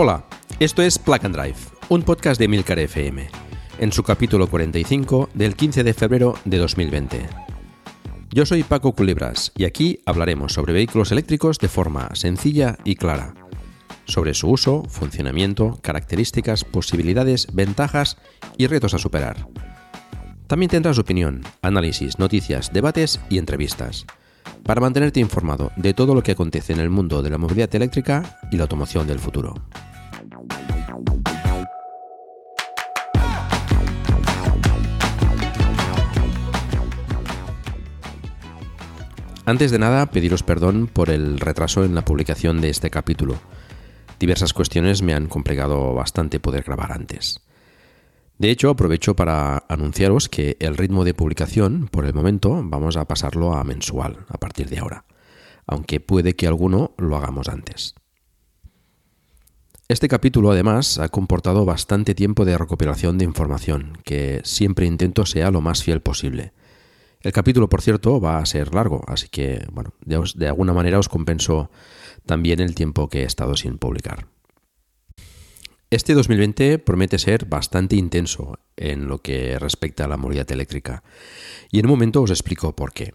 Hola, esto es Plug and Drive, un podcast de Milcar FM, en su capítulo 45 del 15 de febrero de 2020. Yo soy Paco Culebras y aquí hablaremos sobre vehículos eléctricos de forma sencilla y clara, sobre su uso, funcionamiento, características, posibilidades, ventajas y retos a superar. También tendrás opinión, análisis, noticias, debates y entrevistas para mantenerte informado de todo lo que acontece en el mundo de la movilidad eléctrica y la automoción del futuro. Antes de nada, pediros perdón por el retraso en la publicación de este capítulo. Diversas cuestiones me han complicado bastante poder grabar antes. De hecho, aprovecho para anunciaros que el ritmo de publicación, por el momento, vamos a pasarlo a mensual a partir de ahora, aunque puede que alguno lo hagamos antes. Este capítulo además ha comportado bastante tiempo de recopilación de información, que siempre intento sea lo más fiel posible. El capítulo, por cierto, va a ser largo, así que, bueno, de, alguna manera os compenso también el tiempo que he estado sin publicar. Este 2020 promete ser bastante intenso en lo que respecta a la movilidad eléctrica, y en un momento os explico por qué.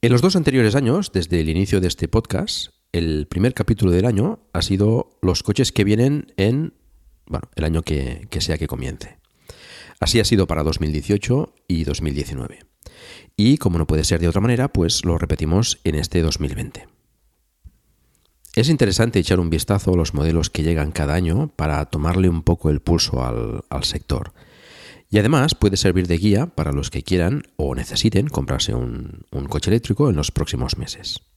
En los dos anteriores años, desde el inicio de este podcast, el primer capítulo del año ha sido los coches que vienen en el año que sea que comience. Así ha sido para 2018 y 2019. Y como no puede ser de otra manera, pues lo repetimos en este 2020. Es interesante echar un vistazo a los modelos que llegan cada año para tomarle un poco el pulso al, sector. Y además puede servir de guía para los que quieran o necesiten comprarse un coche eléctrico en los próximos meses.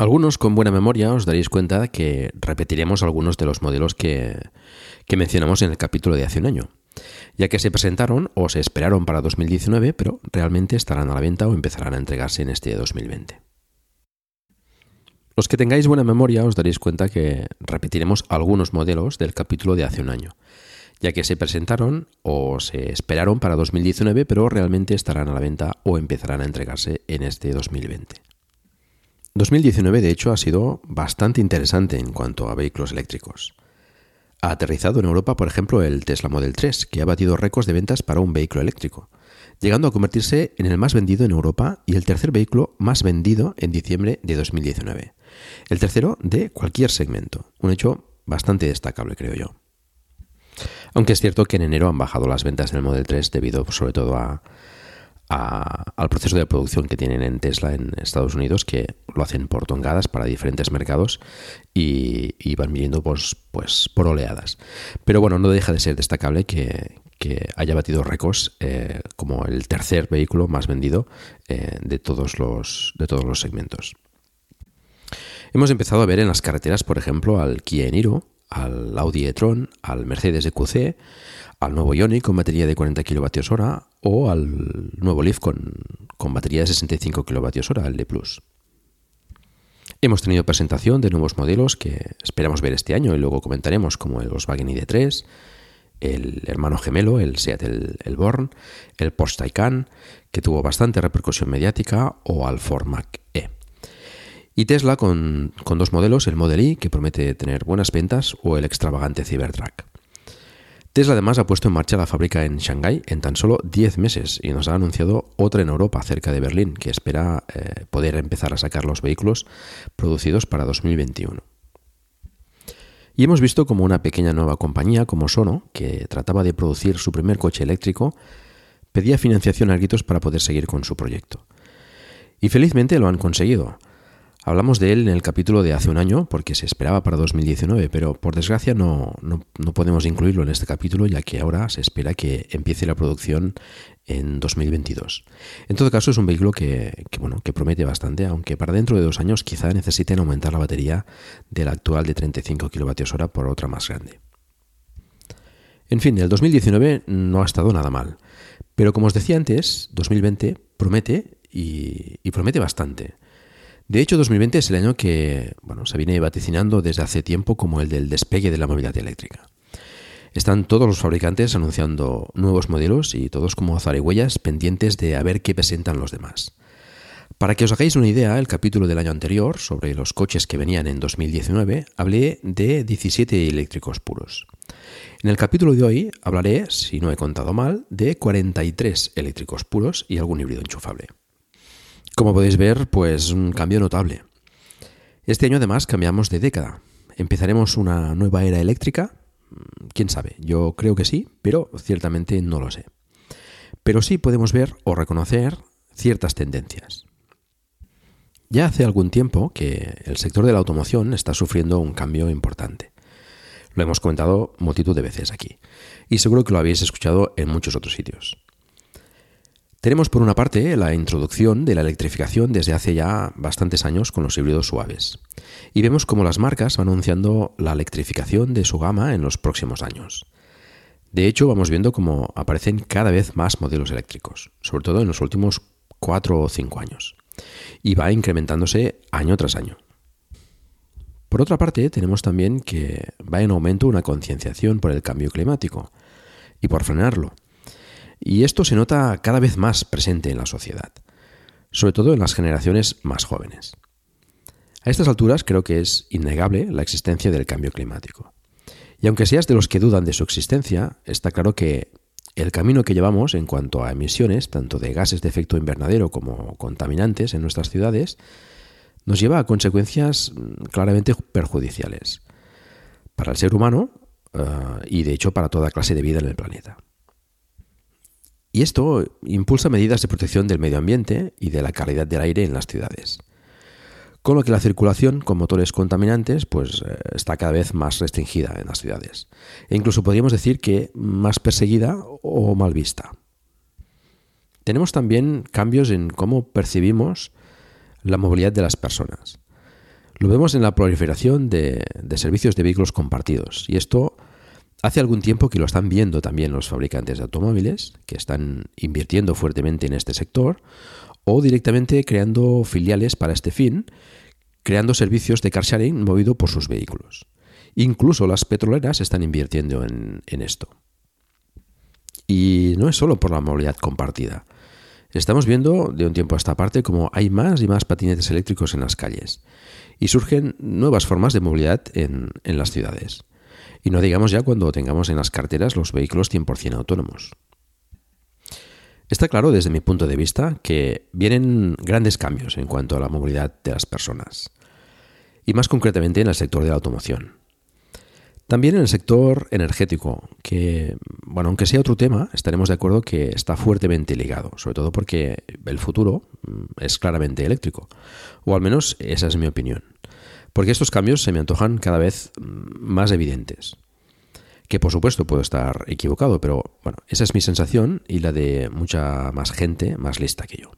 Algunos con buena memoria os daréis cuenta que repetiremos algunos de los modelos que, que mencionamos en el capítulo de hace un año, ya que se presentaron o se esperaron para 2019, pero realmente estarán a la venta o empezarán a entregarse en este 2020. Los que tengáis buena memoria os daréis cuenta que repetiremos algunos modelos del capítulo de hace un año, ya que se presentaron o se esperaron para 2019, pero realmente estarán a la venta o empezarán a entregarse en este 2020. 2019 de hecho ha sido bastante interesante en cuanto a vehículos eléctricos. Ha aterrizado en Europa, por ejemplo, el Tesla Model 3, que ha batido récords de ventas para un vehículo eléctrico, llegando a convertirse en el más vendido en Europa y el tercer vehículo más vendido en diciembre de 2019. El tercero de cualquier segmento, un hecho bastante destacable, creo yo. Aunque es cierto que en enero han bajado las ventas del Model 3 debido sobre todo a, al proceso de producción que tienen en Tesla en Estados Unidos, que lo hacen por tongadas para diferentes mercados y, van viniendo pues, pues, por oleadas. Pero bueno, no deja de ser destacable que, haya batido récords eh, como el tercer vehículo más vendido eh, de, todos los, de todos los segmentos. Hemos empezado a ver en las carreteras, por ejemplo, al Kia Niro, al Audi e-tron, al Mercedes EQC, al nuevo Ioniq con batería de 40 kWh o al nuevo Leaf con, batería de 65 kWh, el D. Hemos tenido presentación de nuevos modelos que esperamos ver este año y luego comentaremos como el Volkswagen ID3, el hermano gemelo, el Seat el, Born, el Porsche Taycan, que tuvo bastante repercusión mediática, o Alfor Mac E. Y Tesla con, con dos modelos, el Model Y, que promete tener buenas ventas, o el extravagante Cybertruck. Tesla además ha puesto en marcha la fábrica en Shanghái en tan solo 10 meses y nos ha anunciado otra en Europa, cerca de Berlín, que espera eh, poder empezar a sacar los vehículos producidos para 2021. Y hemos visto como una pequeña nueva compañía como Sono, que trataba de producir su primer coche eléctrico, pedía financiación a gritos para poder seguir con su proyecto. Y felizmente lo han conseguido. Hablamos de él en el capítulo de hace un año porque se esperaba para 2019, pero por desgracia no, no, podemos incluirlo en este capítulo ya que ahora se espera que empiece la producción en 2022. En todo caso es un vehículo que, bueno, que promete bastante, aunque para dentro de dos años quizá necesiten aumentar la batería de la actual de 35 kWh por otra más grande. En fin, el 2019 no ha estado nada mal, pero como os decía antes, 2020 promete y promete bastante. De hecho, 2020 es el año que bueno, se viene vaticinando desde hace tiempo como el del despegue de la movilidad eléctrica. Están todos los fabricantes anunciando nuevos modelos y todos como zarigüeyas pendientes de a ver qué presentan los demás. Para que os hagáis una idea, el capítulo del año anterior, sobre los coches que venían en 2019, hablé de 17 eléctricos puros. En el capítulo de hoy hablaré, si no he contado mal, de 43 eléctricos puros y algún híbrido enchufable. Como podéis ver, pues un cambio notable. Este año además cambiamos de década. ¿Empezaremos una nueva era eléctrica? Mm, ¿Quién sabe? Yo creo que sí, pero ciertamente no lo sé. Pero sí podemos ver o reconocer ciertas tendencias. Ya hace algún tiempo que el sector de la automoción está sufriendo un cambio importante. Lo hemos comentado multitud de veces aquí, y seguro que lo habéis escuchado en muchos otros sitios. Tenemos por una parte la introducción de la electrificación desde hace ya bastantes años con los híbridos suaves. Y vemos cómo las marcas van anunciando la electrificación de su gama en los próximos años. De hecho, vamos viendo cómo aparecen cada vez más modelos eléctricos, sobre todo en los últimos 4 o 5 años. Y va incrementándose año tras año. Por otra parte, tenemos también que va en aumento una concienciación por el cambio climático y por frenarlo y esto se nota cada vez más presente en la sociedad, sobre todo en las generaciones más jóvenes. A estas alturas creo que es innegable la existencia del cambio climático. Y aunque seas de los que dudan de su existencia, está claro que el camino que llevamos en cuanto a emisiones, tanto de gases de efecto invernadero como contaminantes en nuestras ciudades, nos lleva a consecuencias mm, claramente perjudiciales para el ser humano eh, y de hecho para toda clase de vida en el planeta. Y esto impulsa medidas de protección del medio ambiente y de la calidad del aire en las ciudades. Con lo que la circulación con motores contaminantes pues, eh, está cada vez más restringida en las ciudades. E incluso podríamos decir que más perseguida o mal vista. Tenemos también cambios en cómo percibimos la movilidad de las personas. Lo vemos en la proliferación de, de servicios de vehículos compartidos. Y esto Hace algún tiempo que lo están viendo también los fabricantes de automóviles, que están invirtiendo fuertemente en este sector, o directamente creando filiales para este fin, creando servicios de car sharing movido por sus vehículos. Incluso las petroleras están invirtiendo en, esto. Y no es solo por la movilidad compartida. Estamos viendo de un tiempo a esta parte como hay más y más patinetes eléctricos en las calles y surgen nuevas formas de movilidad en las ciudades. Y no digamos ya cuando tengamos en las carteras los vehículos 100% autónomos. Está claro desde mi punto de vista que vienen grandes cambios en cuanto a la movilidad de las personas, y más concretamente en el sector de la automoción. También en el sector energético, que, bueno, aunque sea otro tema, estaremos de acuerdo que está fuertemente ligado, sobre todo porque el futuro mm, es claramente eléctrico, o al menos esa es mi opinión porque estos cambios se me antojan cada vez más evidentes. Que por supuesto puedo estar equivocado, pero bueno, esa es mi sensación y la de mucha más gente más lista que yo.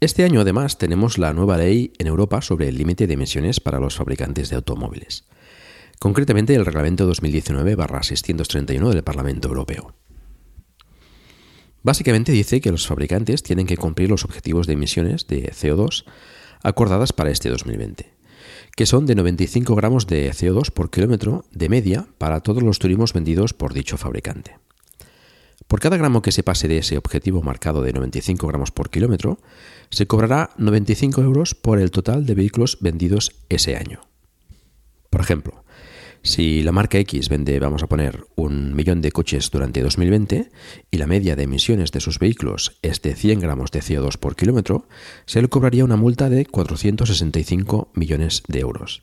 Este año además tenemos la nueva ley en Europa sobre el límite de emisiones para los fabricantes de automóviles. Concretamente el reglamento 2019-631 del Parlamento Europeo. Básicamente dice que los fabricantes tienen que cumplir los objetivos de emisiones de CO2 acordadas para este 2020, que son de 95 gramos de CO2 por kilómetro de media para todos los turismos vendidos por dicho fabricante. Por cada gramo que se pase de ese objetivo marcado de 95 gramos por kilómetro, se cobrará 95 euros por el total de vehículos vendidos ese año. Por ejemplo, si la marca X vende, vamos a poner, un millón de coches durante 2020 y la media de emisiones de sus vehículos es de 100 gramos de CO2 por kilómetro, se le cobraría una multa de 465 millones de euros,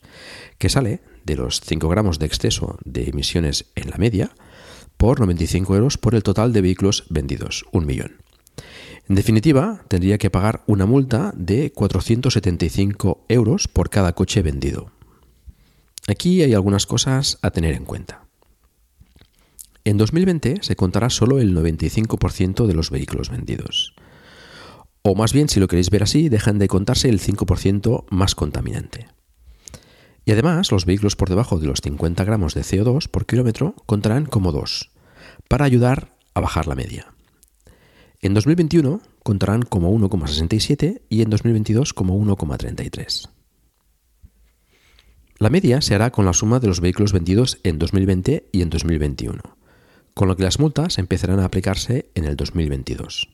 que sale de los 5 gramos de exceso de emisiones en la media por 95 euros por el total de vehículos vendidos, un millón. En definitiva, tendría que pagar una multa de 475 euros por cada coche vendido. Aquí hay algunas cosas a tener en cuenta. En 2020 se contará solo el 95% de los vehículos vendidos. O más bien, si lo queréis ver así, dejan de contarse el 5% más contaminante. Y además, los vehículos por debajo de los 50 gramos de CO2 por kilómetro contarán como dos, para ayudar a bajar la media. En 2021 contarán como 1,67 y en 2022 como 1,33. La media se hará con la suma de los vehículos vendidos en 2020 y en 2021, con lo que las multas empezarán a aplicarse en el 2022.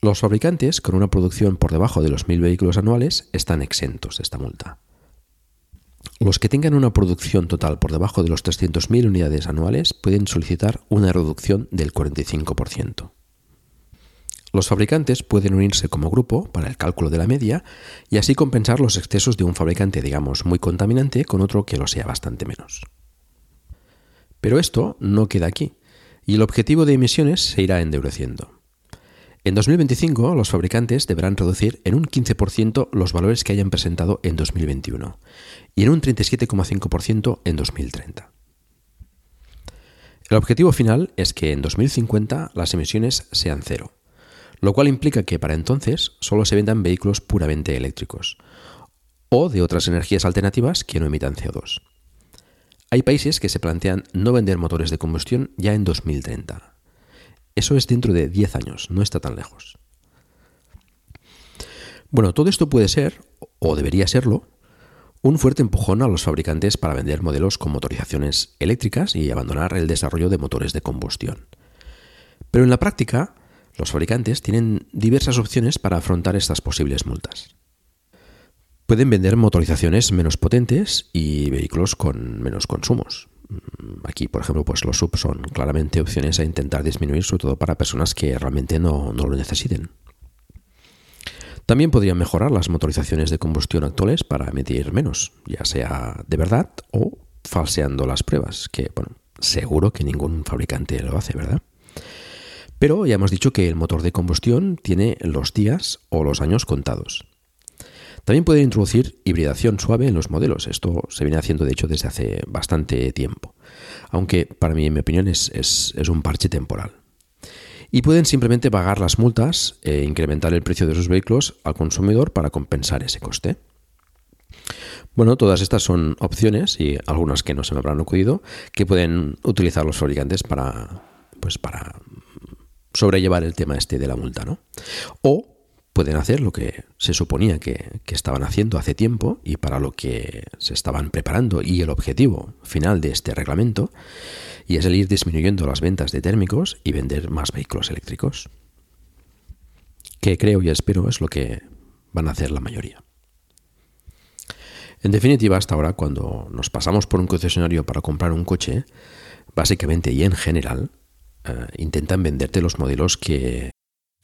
Los fabricantes con una producción por debajo de los 1.000 vehículos anuales están exentos de esta multa. Los que tengan una producción total por debajo de los 300.000 unidades anuales pueden solicitar una reducción del 45%. Los fabricantes pueden unirse como grupo para el cálculo de la media y así compensar los excesos de un fabricante, digamos, muy contaminante con otro que lo sea bastante menos. Pero esto no queda aquí, y el objetivo de emisiones se irá endureciendo. En 2025 los fabricantes deberán reducir en un 15% los valores que hayan presentado en 2021 y en un 37,5% en 2030. El objetivo final es que en 2050 las emisiones sean cero, lo cual implica que para entonces solo se vendan vehículos puramente eléctricos o de otras energías alternativas que no emitan CO2. Hay países que se plantean no vender motores de combustión ya en 2030. Eso es dentro de 10 años, no está tan lejos. Bueno, todo esto puede ser, o debería serlo, un fuerte empujón a los fabricantes para vender modelos con motorizaciones eléctricas y abandonar el desarrollo de motores de combustión. Pero en la práctica, los fabricantes tienen diversas opciones para afrontar estas posibles multas. Pueden vender motorizaciones menos potentes y vehículos con menos consumos. Mm, aquí, por ejemplo, pues los sub son claramente opciones a intentar disminuir, sobre todo para personas que realmente no, no lo necesiten. También podrían mejorar las motorizaciones de combustión actuales para emitir menos, ya sea de verdad o falseando las pruebas, que, seguro que ningún fabricante lo hace, ¿verdad? Pero ya hemos dicho que el motor de combustión tiene los días o los años contados. También pueden introducir hibridación suave en los modelos. Esto se viene haciendo, de hecho, desde hace bastante tiempo. Aunque para mí, en mi opinión, es, un parche temporal. Y pueden simplemente pagar las multas e incrementar el precio de sus vehículos al consumidor para compensar ese coste. Bueno, todas estas son opciones y algunas que no se me habrán ocurrido que pueden utilizar los fabricantes para, pues para sobrellevar el tema este de la multa, ¿no? O pueden hacer lo que se suponía que, estaban haciendo hace tiempo y para lo que se estaban preparando y el objetivo final de este reglamento, y es el ir disminuyendo las ventas de térmicos y vender más vehículos eléctricos. Que creo y espero es lo que van a hacer la mayoría. En definitiva, hasta ahora, cuando nos pasamos por un concesionario para comprar un coche, básicamente y en general, uh, intentan venderte los modelos que...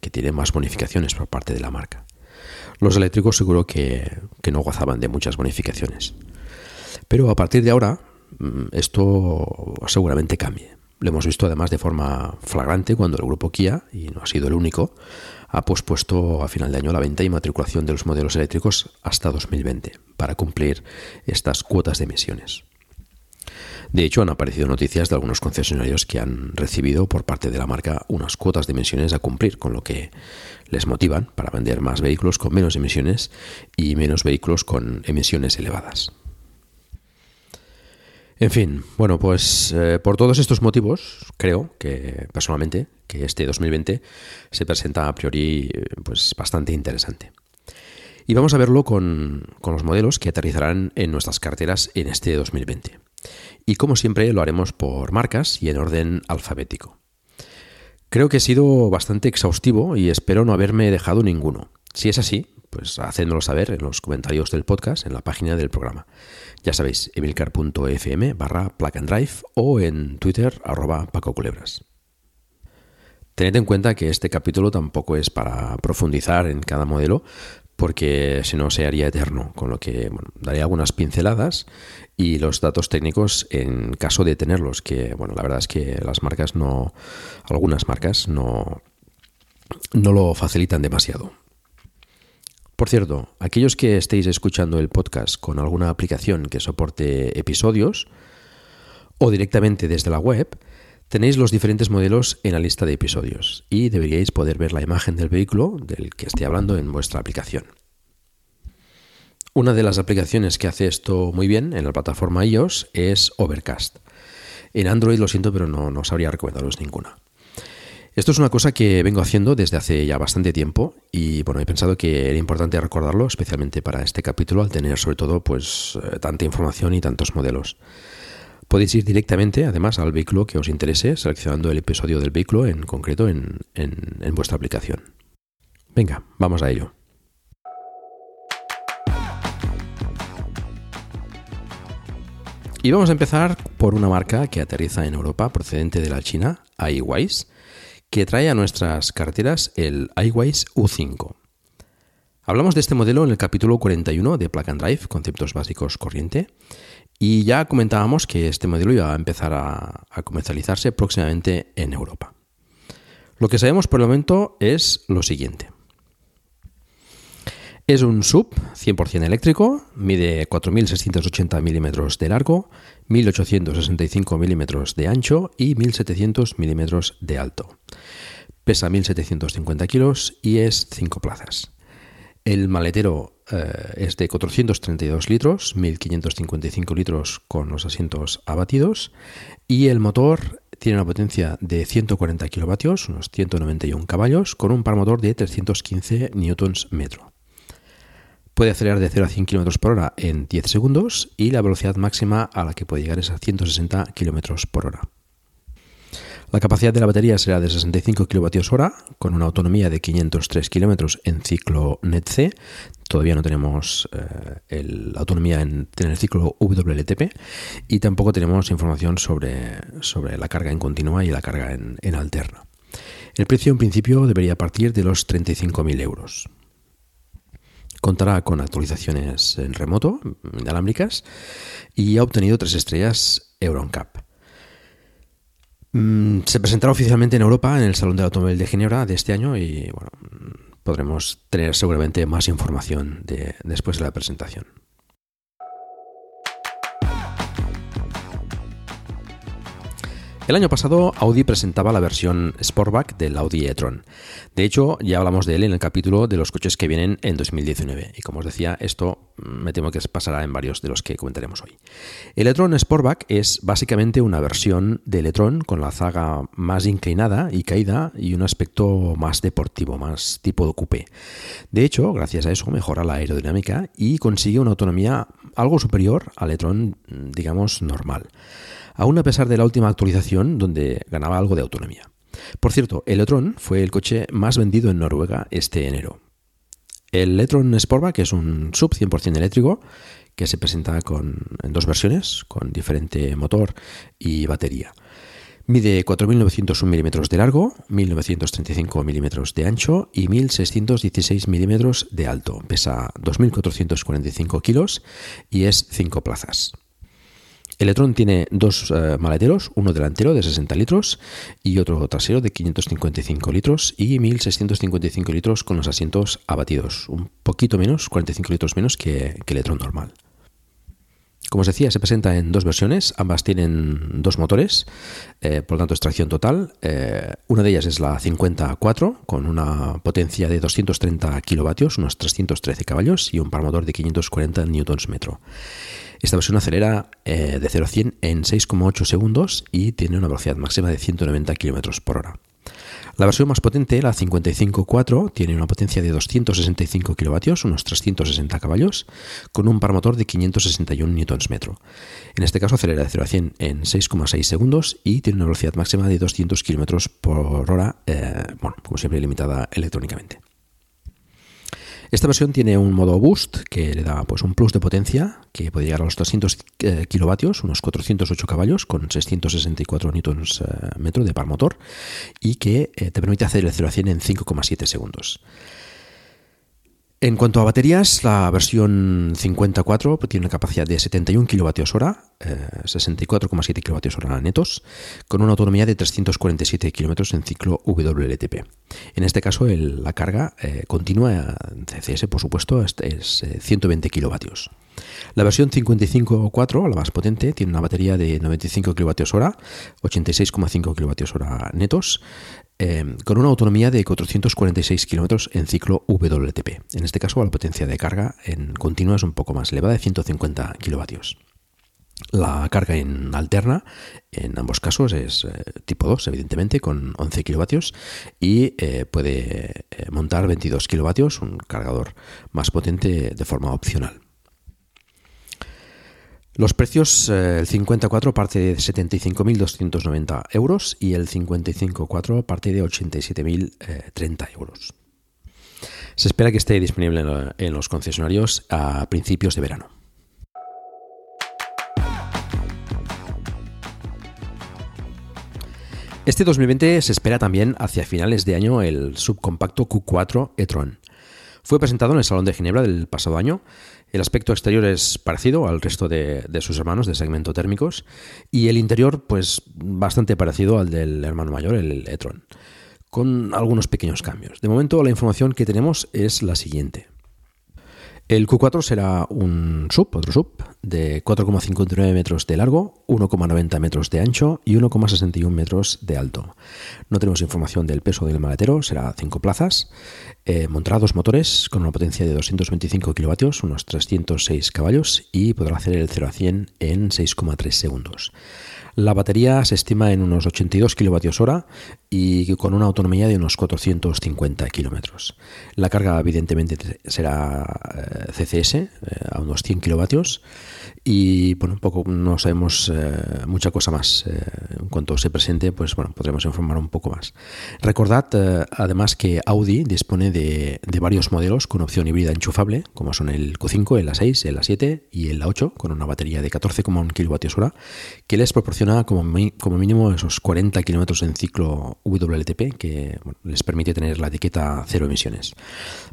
Que tiene más bonificaciones por parte de la marca. Los eléctricos seguro que, que no gozaban de muchas bonificaciones. Pero a partir de ahora, mm, esto seguramente cambie. Lo hemos visto además de forma flagrante cuando el grupo Kia, y no ha sido el único, ha pospuesto a final de año la venta y matriculación de los modelos eléctricos hasta 2020 para cumplir estas cuotas de emisiones. De hecho, han aparecido noticias de algunos concesionarios que han recibido por parte de la marca unas cuotas de emisiones a cumplir, con lo que les motivan para vender más vehículos con menos emisiones y menos vehículos con emisiones elevadas. En fin, bueno, pues eh, por todos estos motivos, creo que personalmente que este 2020 se presenta a priori pues bastante interesante. Y vamos a verlo con, con los modelos que aterrizarán en nuestras carteras en este 2020. Y como siempre lo haremos por marcas y en orden alfabético. Creo que he sido bastante exhaustivo y espero no haberme dejado ninguno. Si es así, pues hacedmelo saber en los comentarios del podcast, en la página del programa. Ya sabéis, emilcar.fm barra plug drive o en Twitter arroba Paco Culebras. Tened en cuenta que este capítulo tampoco es para profundizar en cada modelo, porque si no se haría eterno, con lo que daré algunas pinceladas y los datos técnicos en caso de tenerlos, que bueno, la verdad es que las marcas no, algunas marcas no, no lo facilitan demasiado. Por cierto, aquellos que estéis escuchando el podcast con alguna aplicación que soporte episodios o directamente desde la web, tenéis los diferentes modelos en la lista de episodios y deberíais poder ver la imagen del vehículo del que estoy hablando en vuestra aplicación. Una de las aplicaciones que hace esto muy bien en la plataforma iOS es Overcast. En Android lo siento, pero no, no sabría recomendaros ninguna. Esto es una cosa que vengo haciendo desde hace ya bastante tiempo y bueno, he pensado que era importante recordarlo, especialmente para este capítulo, al tener sobre todo pues eh, tanta información y tantos modelos. Podéis ir directamente, además, al vehículo que os interese, seleccionando el episodio del vehículo en concreto en, en vuestra aplicación. Venga, vamos a ello. Y vamos a empezar por una marca que aterriza en Europa procedente de la China, iWise que trae a nuestras carteras el iWise U5. Hablamos de este modelo en el capítulo 41 de Plug and Drive, conceptos básicos corriente, y ya comentábamos que este modelo iba a empezar a, a comercializarse próximamente en Europa. Lo que sabemos por el momento es lo siguiente. Es un sub 100% eléctrico, mide 4.680 milímetros de largo, 1.865 milímetros de ancho y 1.700 milímetros de alto. Pesa 1.750 kilos y es 5 plazas. El maletero eh, es de 432 litros, 1.555 litros con los asientos abatidos y el motor tiene una potencia de 140 kilovatios, unos 191 caballos, con un par motor de 315 newtons metro. Puede acelerar de 0 a 100 km por hora en 10 segundos y la velocidad máxima a la que puede llegar es a 160 km por hora. La capacidad de la batería será de 65 kWh con una autonomía de 503 km en ciclo NET-C. Todavía no tenemos eh, la autonomía en, el ciclo WLTP y tampoco tenemos información sobre, sobre la carga en continua y la carga en, en alterna. El precio en principio debería partir de los 35.000 euros. Contará con actualizaciones en remoto, inalámbricas, y ha obtenido tres estrellas EuronCap. Mm, se presentará oficialmente en Europa en el Salón del Automóvil de Ginebra de este año y bueno, podremos tener seguramente más información de, después de la presentación. El año pasado Audi presentaba la versión Sportback del Audi e-tron. De hecho, ya hablamos de él en el capítulo de los coches que vienen en 2019. Y como os decía, esto me temo que pasará en varios de los que comentaremos hoy. El e-tron Sportback es básicamente una versión del e-tron con la zaga más inclinada y caída y un aspecto más deportivo, más tipo de coupé. De hecho, gracias a eso mejora la aerodinámica y consigue una autonomía algo superior al e-tron, digamos, normal aún a pesar de la última actualización donde ganaba algo de autonomía. Por cierto, el e-tron fue el coche más vendido en Noruega este enero. El e-tron Sportback es un sub 100% eléctrico que se presenta con, en dos versiones, con diferente motor y batería. Mide 4.901 milímetros de largo, 1.935 milímetros de ancho y 1.616 milímetros de alto. Pesa 2.445 kilos y es 5 plazas. El tiene dos eh, maleteros, uno delantero de 60 litros y otro trasero de 555 litros y 1.655 litros con los asientos abatidos, un poquito menos, 45 litros menos que, que el normal. Como os decía, se presenta en dos versiones, ambas tienen dos motores, eh, por lo tanto extracción total. Eh, una de ellas es la 54 con una potencia de 230 kilovatios, unos 313 caballos y un par motor de 540 newtons metro. Esta versión acelera eh, de 0 a 100 en 6,8 segundos y tiene una velocidad máxima de 190 km por hora. La versión más potente, la 55.4, tiene una potencia de 265 kilovatios, unos 360 caballos, con un par motor de 561 Nm. En este caso acelera de 0 a 100 en 6,6 segundos y tiene una velocidad máxima de 200 km por hora, eh, bueno, como siempre limitada electrónicamente. Esta versión tiene un modo boost que le da pues, un plus de potencia que puede llegar a los 300 eh, kilovatios, unos 408 caballos con 664 newtons eh, metro de par motor y que eh, te permite hacer el 0 a 100 en 5,7 segundos. En cuanto a baterías, la versión 54 tiene una capacidad de 71 kWh, 64,7 kWh netos, con una autonomía de 347 km en ciclo WLTP. En este caso, la carga eh, continua CCS, por supuesto, es, 120 kW. La versión 55.4, la más potente, tiene una batería de 95 kWh, 86,5 kWh netos, Em, con una autonomía de 446 kilómetros en ciclo WLTP. En este caso, la potencia de carga en continua es un poco más elevada, de 150 kilovatios. La carga en alterna, en ambos casos, es eh, tipo 2, evidentemente, con 11 kilovatios y eh, puede eh, montar 22 kilovatios, un cargador más potente de forma opcional. Los precios, eh, el 54 parte de 75.290 euros y el 55.4 parte de 87.030 euros. Se espera que esté disponible en los concesionarios a principios de verano. Este 2020 se espera también hacia finales de año el subcompacto Q4 e-tron. Fue presentado en el Salón de Ginebra del pasado año el aspecto exterior es parecido al resto de, sus hermanos de segmento térmicos y el interior pues bastante parecido al del hermano mayor, el e-tron, con algunos pequeños cambios. De momento la información que tenemos es la siguiente. El Q4 será un sub, otro sub, de 4,59 metros de largo, 1,90 metros de ancho y 1,61 metros de alto. No tenemos información del peso del maletero, será 5 plazas. Eh, montará dos motores con una potencia de 225 kilovatios, unos 306 caballos y podrá hacer el 0 a 100 en 6,3 segundos. La batería se estima en unos 82 kWh y con una autonomía de unos 450 kilómetros. La carga evidentemente será eh, CCS eh, a unos 100 kilovatios y bueno, un poco no sabemos eh, mucha cosa más. Eh, en cuanto se presente, pues bueno, podremos informar un poco más. Recordad eh, además que Audi dispone de, varios modelos con opción híbrida enchufable, como son el Q5, el A6, el A7 y el A8, con una batería de 14,1 kWh, que les proporciona como, como mínimo esos 40 km en ciclo WLTP, que les permite tener la etiqueta cero emisiones.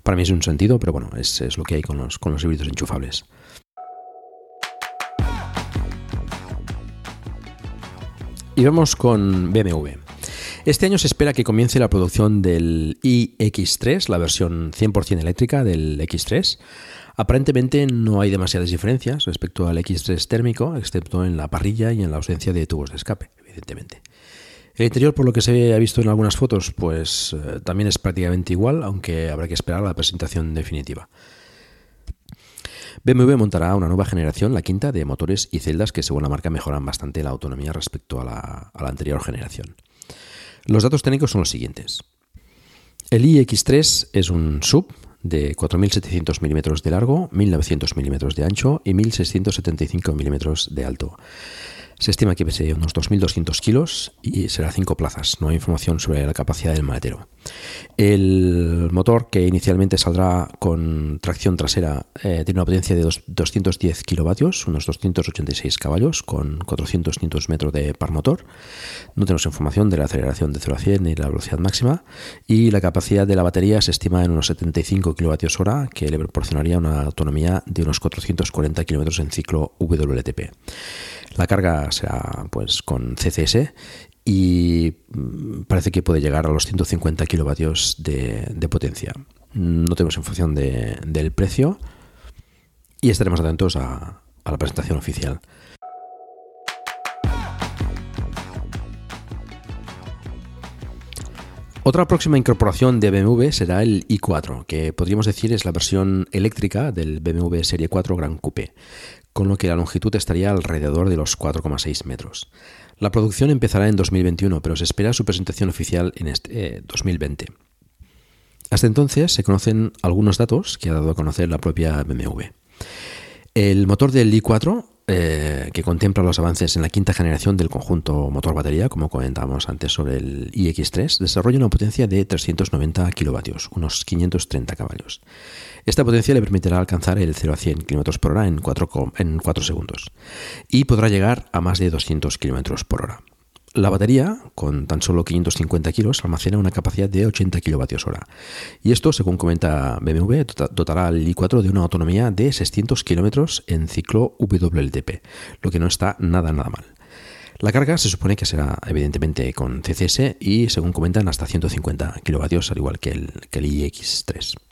Para mí es un sentido, pero bueno, es, es lo que hay con los, con los híbridos enchufables. Y vamos con BMW. Este año se espera que comience la producción del iX3, la versión 100% eléctrica del X3. Aparentemente no hay demasiadas diferencias respecto al X3 térmico, excepto en la parrilla y en la ausencia de tubos de escape, evidentemente. El interior, por lo que se ha visto en algunas fotos, pues eh, también es prácticamente igual, aunque habrá que esperar la presentación definitiva. BMW montará una nueva generación, la quinta, de motores y celdas que según la marca mejoran bastante la autonomía respecto a la, anterior generación. Los datos técnicos son los siguientes. El iX3 es un sub de 4.700 mm de largo, 1.900 mm de ancho y 1.675 mm de alto. Se estima que pese unos 2.200 kilos y será 5 plazas. No hay información sobre la capacidad del maletero. El motor, que inicialmente saldrá con tracción trasera, eh, tiene una potencia de 210 kilovatios, unos 286 caballos, con 400 Nm de par motor. No tenemos información de la aceleración de 0 a 100 ni la velocidad máxima. Y la capacidad de la batería se estima en unos 75 kilovatios hora, que le proporcionaría una autonomía de unos 440 kilómetros en ciclo WLTP. La carga será pues con CCS y mm, parece que puede llegar a los 150 kilovatios de, potencia. No tenemos información de, del precio y estaremos atentos a, a la presentación oficial. Otra próxima incorporación de BMW será el i4, que podríamos decir es la versión eléctrica del BMW Serie 4 Gran Coupe con lo que la longitud estaría alrededor de los 4,6 metros. La producción empezará en 2021, pero se espera su presentación oficial en este, 2020. Eh, Hasta entonces se conocen algunos datos que ha dado a conocer la propia BMW. El motor del i4 eh, que contempla los avances en la quinta generación del conjunto motor-batería, como comentábamos antes sobre el iX3, desarrolla una potencia de 390 kilovatios, unos 530 caballos. Esta potencia le permitirá alcanzar el 0 a 100 km por hora en 4, en 4 segundos y podrá llegar a más de 200 km por hora. La batería, con tan solo 550 kilos, almacena una capacidad de 80 kWh. Y esto, según comenta BMW, dotará al i4 de una autonomía de 600 km en ciclo WLTP, lo que no está nada, nada mal. La carga se supone que será evidentemente con CCS y, según comentan, hasta 150 kW, al igual que el, que el iX3.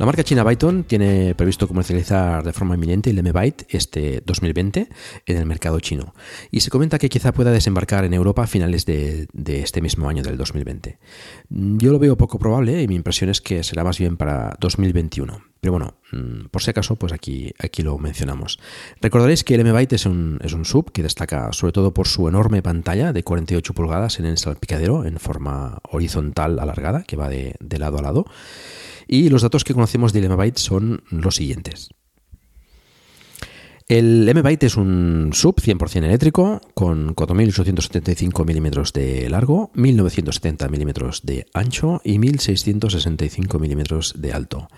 La marca china Byton tiene previsto comercializar de forma inminente el M-Byte este 2020 en el mercado chino y se comenta que quizá pueda desembarcar en Europa a finales de, este mismo año del 2020. Yo lo veo poco probable y mi impresión es que será más bien para 2021. Pero bueno, mm, por si acaso, pues aquí, aquí lo mencionamos. Recordaréis que el M-Byte es un, es un sub que destaca sobre todo por su enorme pantalla de 48 pulgadas en el salpicadero en forma horizontal alargada que va de lado a lado y los datos que conocemos del M-Byte son los siguientes. El M-Byte es un sub 100% eléctrico con 4.875 milímetros de largo, 1.970 milímetros de ancho y 1.665 milímetros de alto.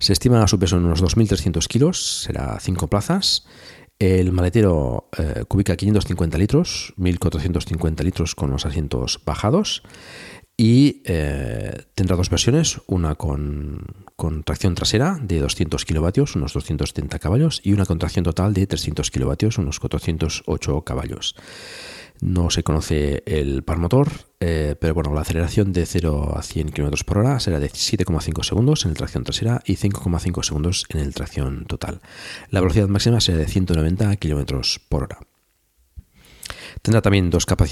Se estima su peso en unos 2.300 kilos, será 5 plazas. El maletero eh, cubica 550 litros, 1.450 litros con los asientos bajados y eh, tendrá dos versiones, una con, tracción trasera de 200 kilovatios, unos 270 caballos, y una con tracción total de 300 kilovatios, unos 408 caballos. No se conoce el par motor, eh, pero bueno, la aceleración de 0 a 100 km por hora será de 7,5 segundos en el tracción trasera y 5,5 segundos en el tracción total. La velocidad máxima será de 190 km por hora. Tendrá también dos capacidades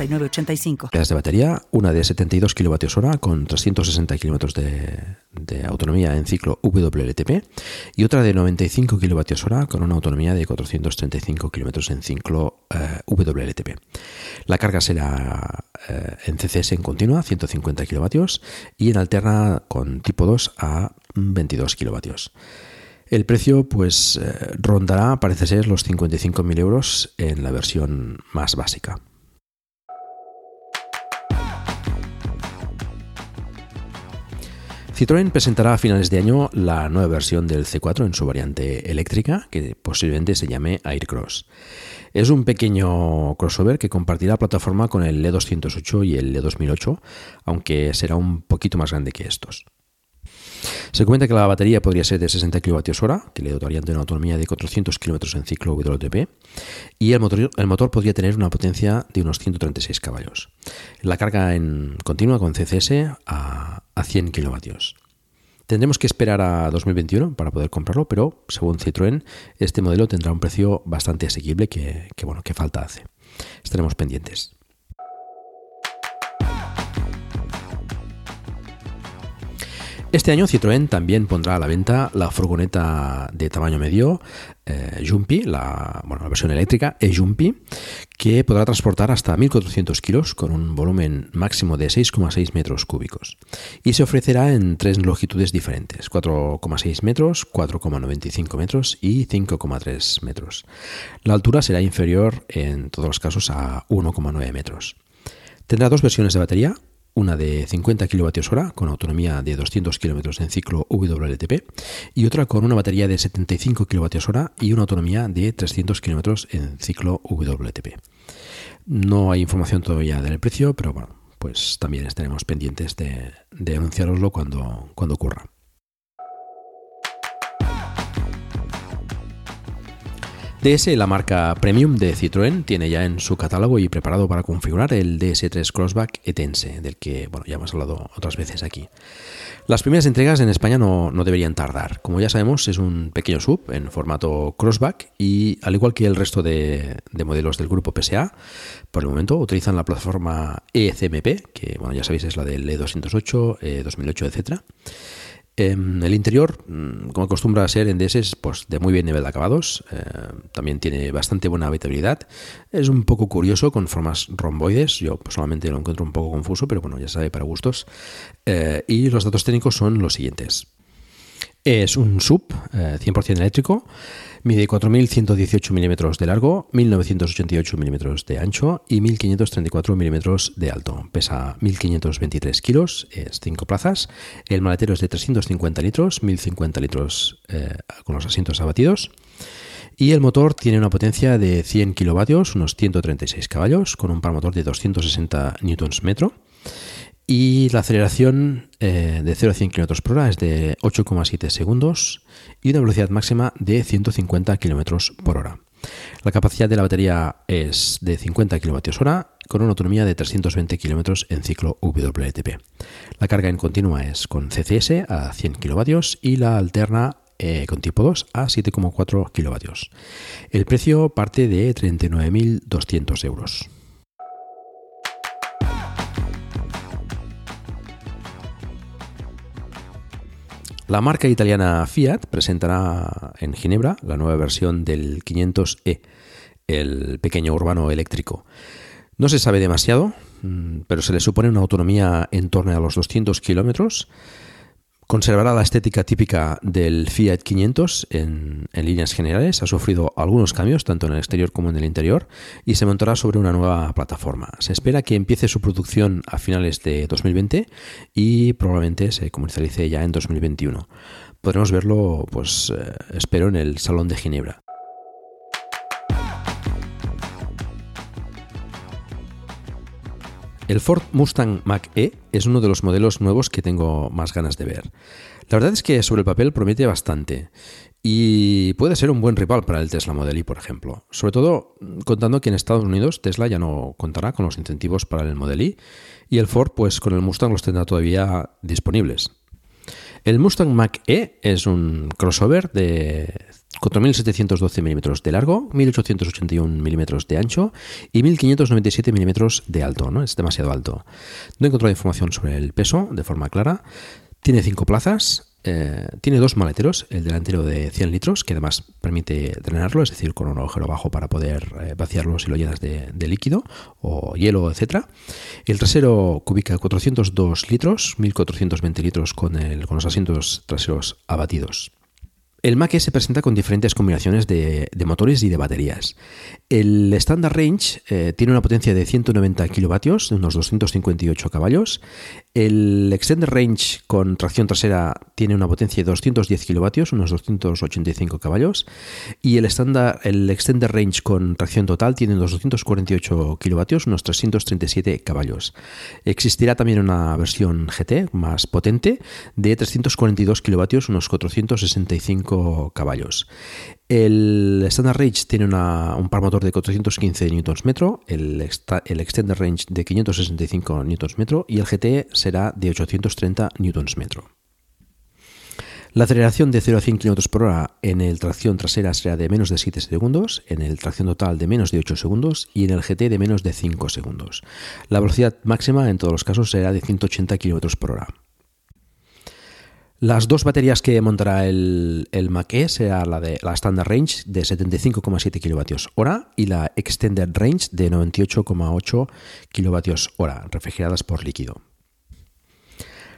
8985. de batería, una de 72 kWh con 360 km de, autonomía en ciclo WLTP y otra de 95 kWh con una autonomía de 435 km en ciclo eh, WLTP. La carga será eh, en CCS en continua, 150 kW, y en alterna con tipo 2 a 22 kW. El precio pues eh, rondará, parece ser, los 55.000 euros en la versión más básica. Citroën presentará a finales de año la nueva versión del C4 en su variante eléctrica, que posiblemente se llame Aircross. Es un pequeño crossover que compartirá plataforma con el E208 y el E2008, aunque será un poquito más grande que estos. Se comenta que la batería podría ser de 60 kWh, que le dotarían de una autonomía de 400 km en ciclo WLTP, y el motor, el motor podría tener una potencia de unos 136 caballos. La carga en continua con CCS a, 100 kW. Tendremos que esperar a 2021 para poder comprarlo, pero según Citroën, este modelo tendrá un precio bastante asequible que bueno, que falta hace. Estaremos pendientes. Este año Citroën también pondrá a la venta la furgoneta de tamaño medio eh, Jumpy, la, versión eléctrica e-Jumpy, que podrá transportar hasta 1.400 kilos con un volumen máximo de 6,6 metros cúbicos. Y se ofrecerá en tres longitudes diferentes, 4,6 metros, 4,95 metros y 5,3 metros. La altura será inferior en todos los casos a 1,9 metros. Tendrá dos versiones de batería, una de 50 kWh con autonomía de 200 km en ciclo WLTP y otra con una batería de 75 kWh y una autonomía de 300 km en ciclo WLTP. No hay información todavía del precio, pero bueno, pues también estaremos pendientes de, de anunciaroslo cuando, cuando ocurra. DS, la marca premium de Citroën, tiene ya en su catálogo y preparado para configurar el DS3 Crossback Etense, del que bueno, ya hemos hablado otras veces aquí. Las primeras entregas en España no, deberían tardar. Como ya sabemos, es un pequeño sub en formato crossback y al igual que el resto de, modelos del grupo PSA, por el momento utilizan la plataforma ECMP, que bueno, ya sabéis es la del E208, E2008, etc. Em, el interior, mm, como acostumbra a ser en DS, es pues, de muy bien nivel de acabados. Eh, también tiene bastante buena habitabilidad. Es un poco curioso con formas romboides. Yo personalmente lo encuentro un poco confuso, pero bueno, ya sabe para gustos. Eh, y los datos técnicos son los siguientes. Es un sub 100% eh, eléctrico. Mide 4.118 milímetros de largo, 1.988 milímetros de ancho y 1.534 milímetros de alto. Pesa 1.523 kilos, es 5 plazas. El maletero es de 350 litros, 1.050 litros eh, con los asientos abatidos. Y el motor tiene una potencia de 100 kilovatios, unos 136 caballos, con un par motor de 260 newtons metro. Y la aceleración eh, de 0 a 100 km por hora es de 8,7 segundos y una velocidad máxima de 150 km por hora. La capacidad de la batería es de 50 kWh con una autonomía de 320 km en ciclo WLTP. La carga en continua es con CCS a 100 kW y la alterna eh, con tipo 2 a 7,4 kW. El precio parte de 39.200 euros. La marca italiana Fiat presentará en Ginebra la nueva versión del 500e, el pequeño urbano eléctrico. No se sabe demasiado, mm, pero se le supone una autonomía en torno a los 200 kilómetros Conservará la estética típica del Fiat 500 en, líneas generales, ha sufrido algunos cambios tanto en el exterior como en el interior y se montará sobre una nueva plataforma. Se espera que empiece su producción a finales de 2020 y probablemente se comercialice ya en 2021. Podremos verlo, pues eh, espero, en el Salón de Ginebra. El Ford Mustang Mach-E es uno de los modelos nuevos que tengo más ganas de ver. La verdad es que sobre el papel promete bastante y puede ser un buen rival para el Tesla Model Y, por ejemplo. Sobre todo contando que en Estados Unidos Tesla ya no contará con los incentivos para el Model Y y el Ford pues con el Mustang los tendrá todavía disponibles. El Mustang Mach-E es un crossover de 4.712 milímetros de largo, 1.881 milímetros de ancho y 1.597 milímetros de alto, ¿no? Es demasiado alto. No he encontrado información sobre el peso de forma clara. Tiene cinco plazas, eh, tiene dos maleteros, el delantero de 100 litros, que además permite drenarlo, es decir, con un agujero bajo para poder eh, vaciarlo si lo llenas de, líquido o hielo, etc. El trasero cubica 402 litros, 1420 litros con, el, con los asientos traseros abatidos. El Mac se presenta con diferentes combinaciones de, motores y de baterías. El Standard Range eh, tiene una potencia de 190 kilovatios, de unos 258 caballos. El Extended Range con tracción trasera tiene una potencia de 210 kilovatios, unos 285 caballos. Y el, estándar, el Extended Range con tracción total tiene unos 248 kilovatios, unos 337 caballos. Existirá también una versión GT más potente de 342 kilovatios, unos 465 caballos. El Standard Range tiene un par motor de 415 Nm, el, el Extended Range de 565 Nm y el GT será de 830 Nm. La aceleración de 0 a 100 km por hora en el tracción trasera será de menos de 7 segundos, en el tracción total de menos de 8 segundos y en el GT de menos de 5 segundos. La velocidad máxima en todos los casos será de 180 km por hora. Las dos baterías que montará el, el Mac E será la de la Standard Range de 75,7 kWh y la Extended Range de 98,8 kWh, refrigeradas por líquido.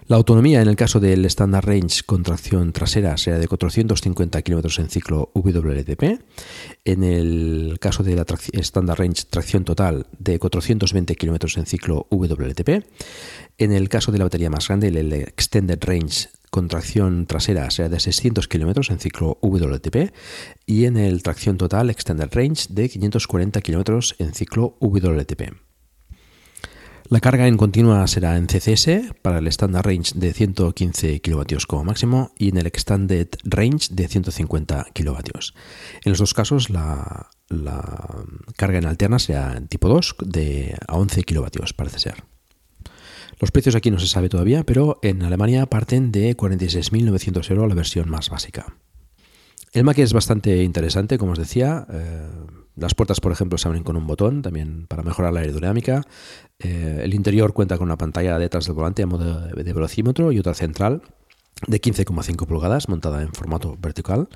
La autonomía en el caso del Standard Range con tracción trasera será de 450 km en ciclo WLTP. En el caso de la Standard Range tracción total de 420 km en ciclo WLTP. En el caso de la batería más grande, el Extended Range con tracción trasera será de 600 km en ciclo WLTP y en el tracción total Extended Range de 540 km en ciclo WLTP. La carga en continua será en CCS para el Standard Range de 115 kW como máximo y en el Extended Range de 150 kW. En los dos casos la, carga en alterna será tipo 2 de a 11 kW parece ser. Los precios aquí no se sabe todavía, pero en Alemania parten de 46.900 euros la versión más básica. El Mac es bastante interesante, como os decía. Eh, las puertas, por ejemplo, se abren con un botón, también para mejorar la aerodinámica. Eh, el interior cuenta con una pantalla detrás del volante a modo de velocímetro y otra central de 15,5 pulgadas montada en formato vertical,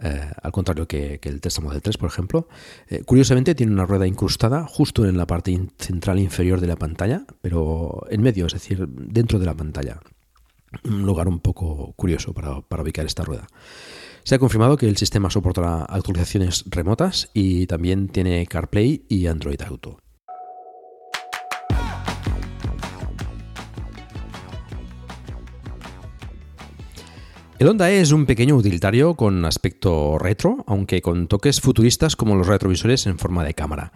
eh, al contrario que, el Tesla Model 3, por ejemplo. Eh, curiosamente tiene una rueda incrustada justo en la parte central inferior de la pantalla, pero en medio, es decir, dentro de la pantalla. Un lugar un poco curioso para, para ubicar esta rueda. Se ha confirmado que el sistema soportará actualizaciones remotas y también tiene CarPlay y Android Auto. El Honda E es un pequeño utilitario con aspecto retro, aunque con toques futuristas como los retrovisores en forma de cámara,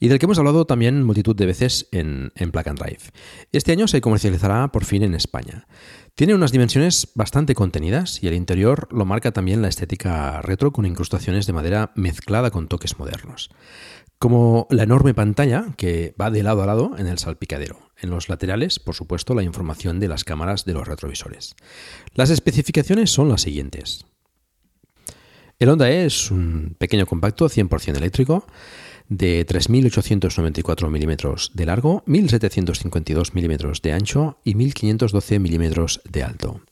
y del que hemos hablado también multitud de veces en, en Drive. Este año se comercializará por fin en España. Tiene unas dimensiones bastante contenidas y el interior lo marca también la estética retro con incrustaciones de madera mezclada con toques modernos como la enorme pantalla que va de lado a lado en el salpicadero. En los laterales, por supuesto, la información de las cámaras de los retrovisores. Las especificaciones son las siguientes. El Honda E es un pequeño compacto 100% eléctrico de 3.894 milímetros de largo, 1.752 milímetros de ancho y 1.512 milímetros de alto.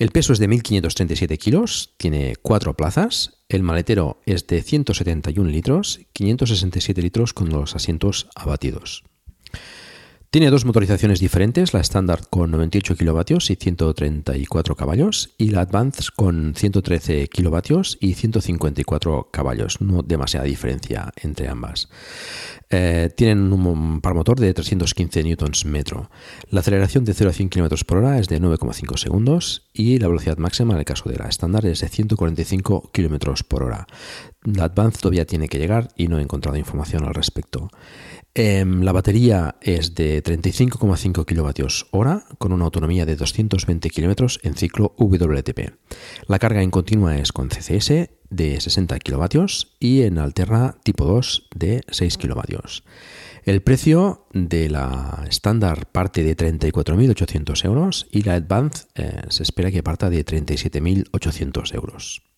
El peso es de 1.537 kilos, tiene cuatro plazas, el maletero es de 171 litros, 567 litros con los asientos abatidos. Tiene dos motorizaciones diferentes, la estándar con 98 kilovatios y 134 caballos y la Advance con 113 kilovatios y 154 caballos. No demasiada diferencia entre ambas. Eh, tienen un par motor de 315 newtons metro. La aceleración de 0 a 100 km por hora es de 9,5 segundos y la velocidad máxima en el caso de la estándar es de 145 km por hora. La Advance todavía tiene que llegar y no he encontrado información al respecto. Em, la batería es de 35,5 kWh con una autonomía de 220 km en ciclo WLTP. La carga en continua es con CCS de 60 kW y en alterna tipo 2 de 6 kW. El precio de la estándar parte de 34.800 euros y la Advance eh, se espera que parta de 37.800 euros.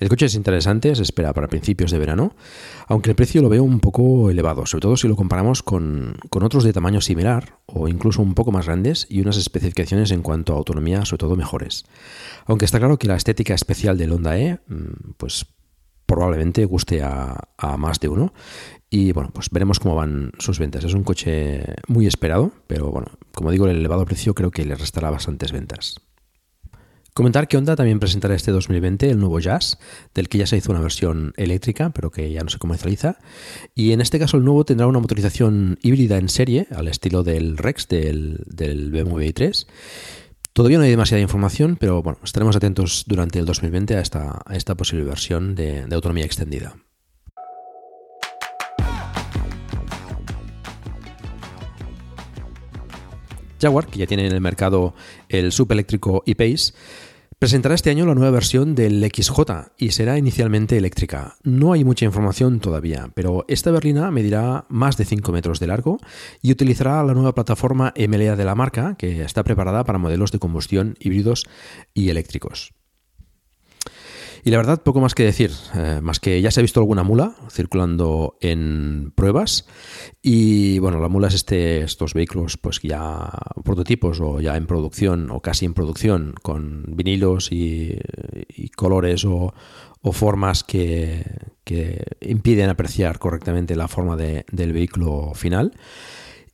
El coche es interesante, se espera para principios de verano, aunque el precio lo veo un poco elevado, sobre todo si lo comparamos con, con otros de tamaño similar o incluso un poco más grandes y unas especificaciones en cuanto a autonomía sobre todo mejores. Aunque está claro que la estética especial del Honda E, mm, pues probablemente guste a, a, más de uno. Y bueno, pues veremos cómo van sus ventas. Es un coche muy esperado, pero bueno, como digo, el elevado precio creo que le restará bastantes ventas. Comentar que Honda también presentará este 2020 el nuevo Jazz, del que ya se hizo una versión eléctrica, pero que ya no se comercializa. Y en este caso el nuevo tendrá una motorización híbrida en serie, al estilo del Rex del, del BMW i3. Todavía no hay demasiada información, pero bueno, estaremos atentos durante el 2020 a esta, a esta posible versión de, autonomía extendida. Jaguar, que ya tiene en el mercado el subeléctrico e-Pace, presentará este año la nueva versión del XJ y será inicialmente eléctrica. No hay mucha información todavía, pero esta berlina medirá más de 5 metros de largo y utilizará la nueva plataforma MLA de la marca, que está preparada para modelos de combustión híbridos y eléctricos. Y la verdad, poco más que decir, eh, más que ya se ha visto alguna mula circulando en pruebas. Y bueno, la mula es este, estos vehículos, pues ya prototipos o ya en producción o casi en producción, con vinilos y, colores o, o formas que, que, impiden apreciar correctamente la forma de, del vehículo final.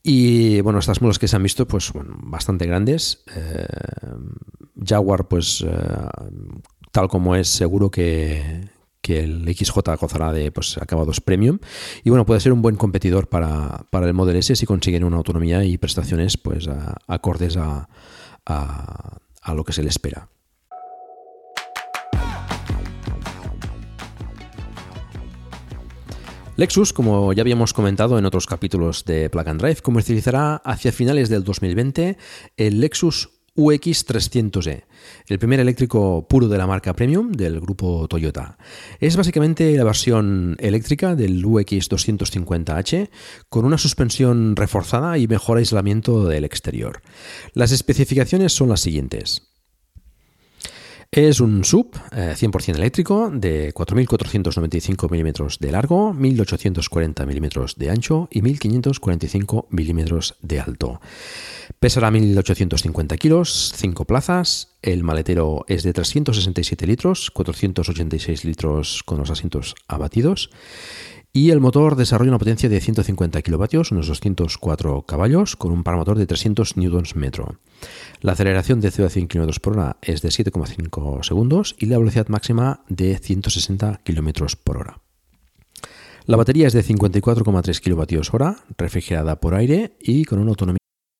Y bueno, estas mulas que se han visto, pues bueno, bastante grandes. Eh, Jaguar, pues eh, tal como es, seguro que, que el XJ gozará de pues, acabados premium y bueno, puede ser un buen competidor para, para el Model S si consiguen una autonomía y prestaciones pues acordes a, a, a lo que se le espera. Lexus, como ya habíamos comentado en otros capítulos de Plug and Drive, comercializará hacia finales del 2020 el Lexus UX300e, el primer eléctrico puro de la marca Premium del grupo Toyota. Es básicamente la versión eléctrica del UX250H con una suspensión reforzada y mejor aislamiento del exterior. Las especificaciones son las siguientes. Es un sub 100% eh, eléctrico de 4.495 milímetros de largo, 1.840 milímetros de ancho y 1.545 milímetros de alto. Pesará 1.850 kilos, 5 plazas. El maletero es de 367 litros, 486 litros con los asientos abatidos. Y el motor desarrolla una potencia de 150 kilovatios, unos 204 caballos, con un paramotor de 300 newtons metro. La aceleración de 0 a 100 km por hora es de 7,5 segundos y la velocidad máxima de 160 km por hora. La batería es de 54,3 kWh, refrigerada por aire y con una autonomía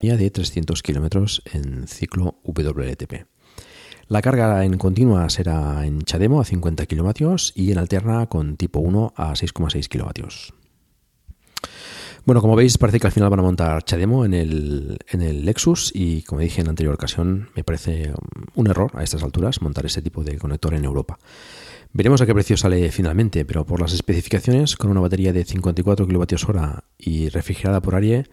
De 300 kilómetros en ciclo WLTP. La carga en continua será en Chademo a 50 kilovatios y en alterna con tipo 1 a 6,6 kilovatios. Bueno, como veis, parece que al final van a montar Chademo en el, en el Lexus y como dije en la anterior ocasión, me parece un error a estas alturas montar ese tipo de conector en Europa. Veremos a qué precio sale finalmente, pero por las especificaciones, con una batería de 54 kWh y refrigerada por aire,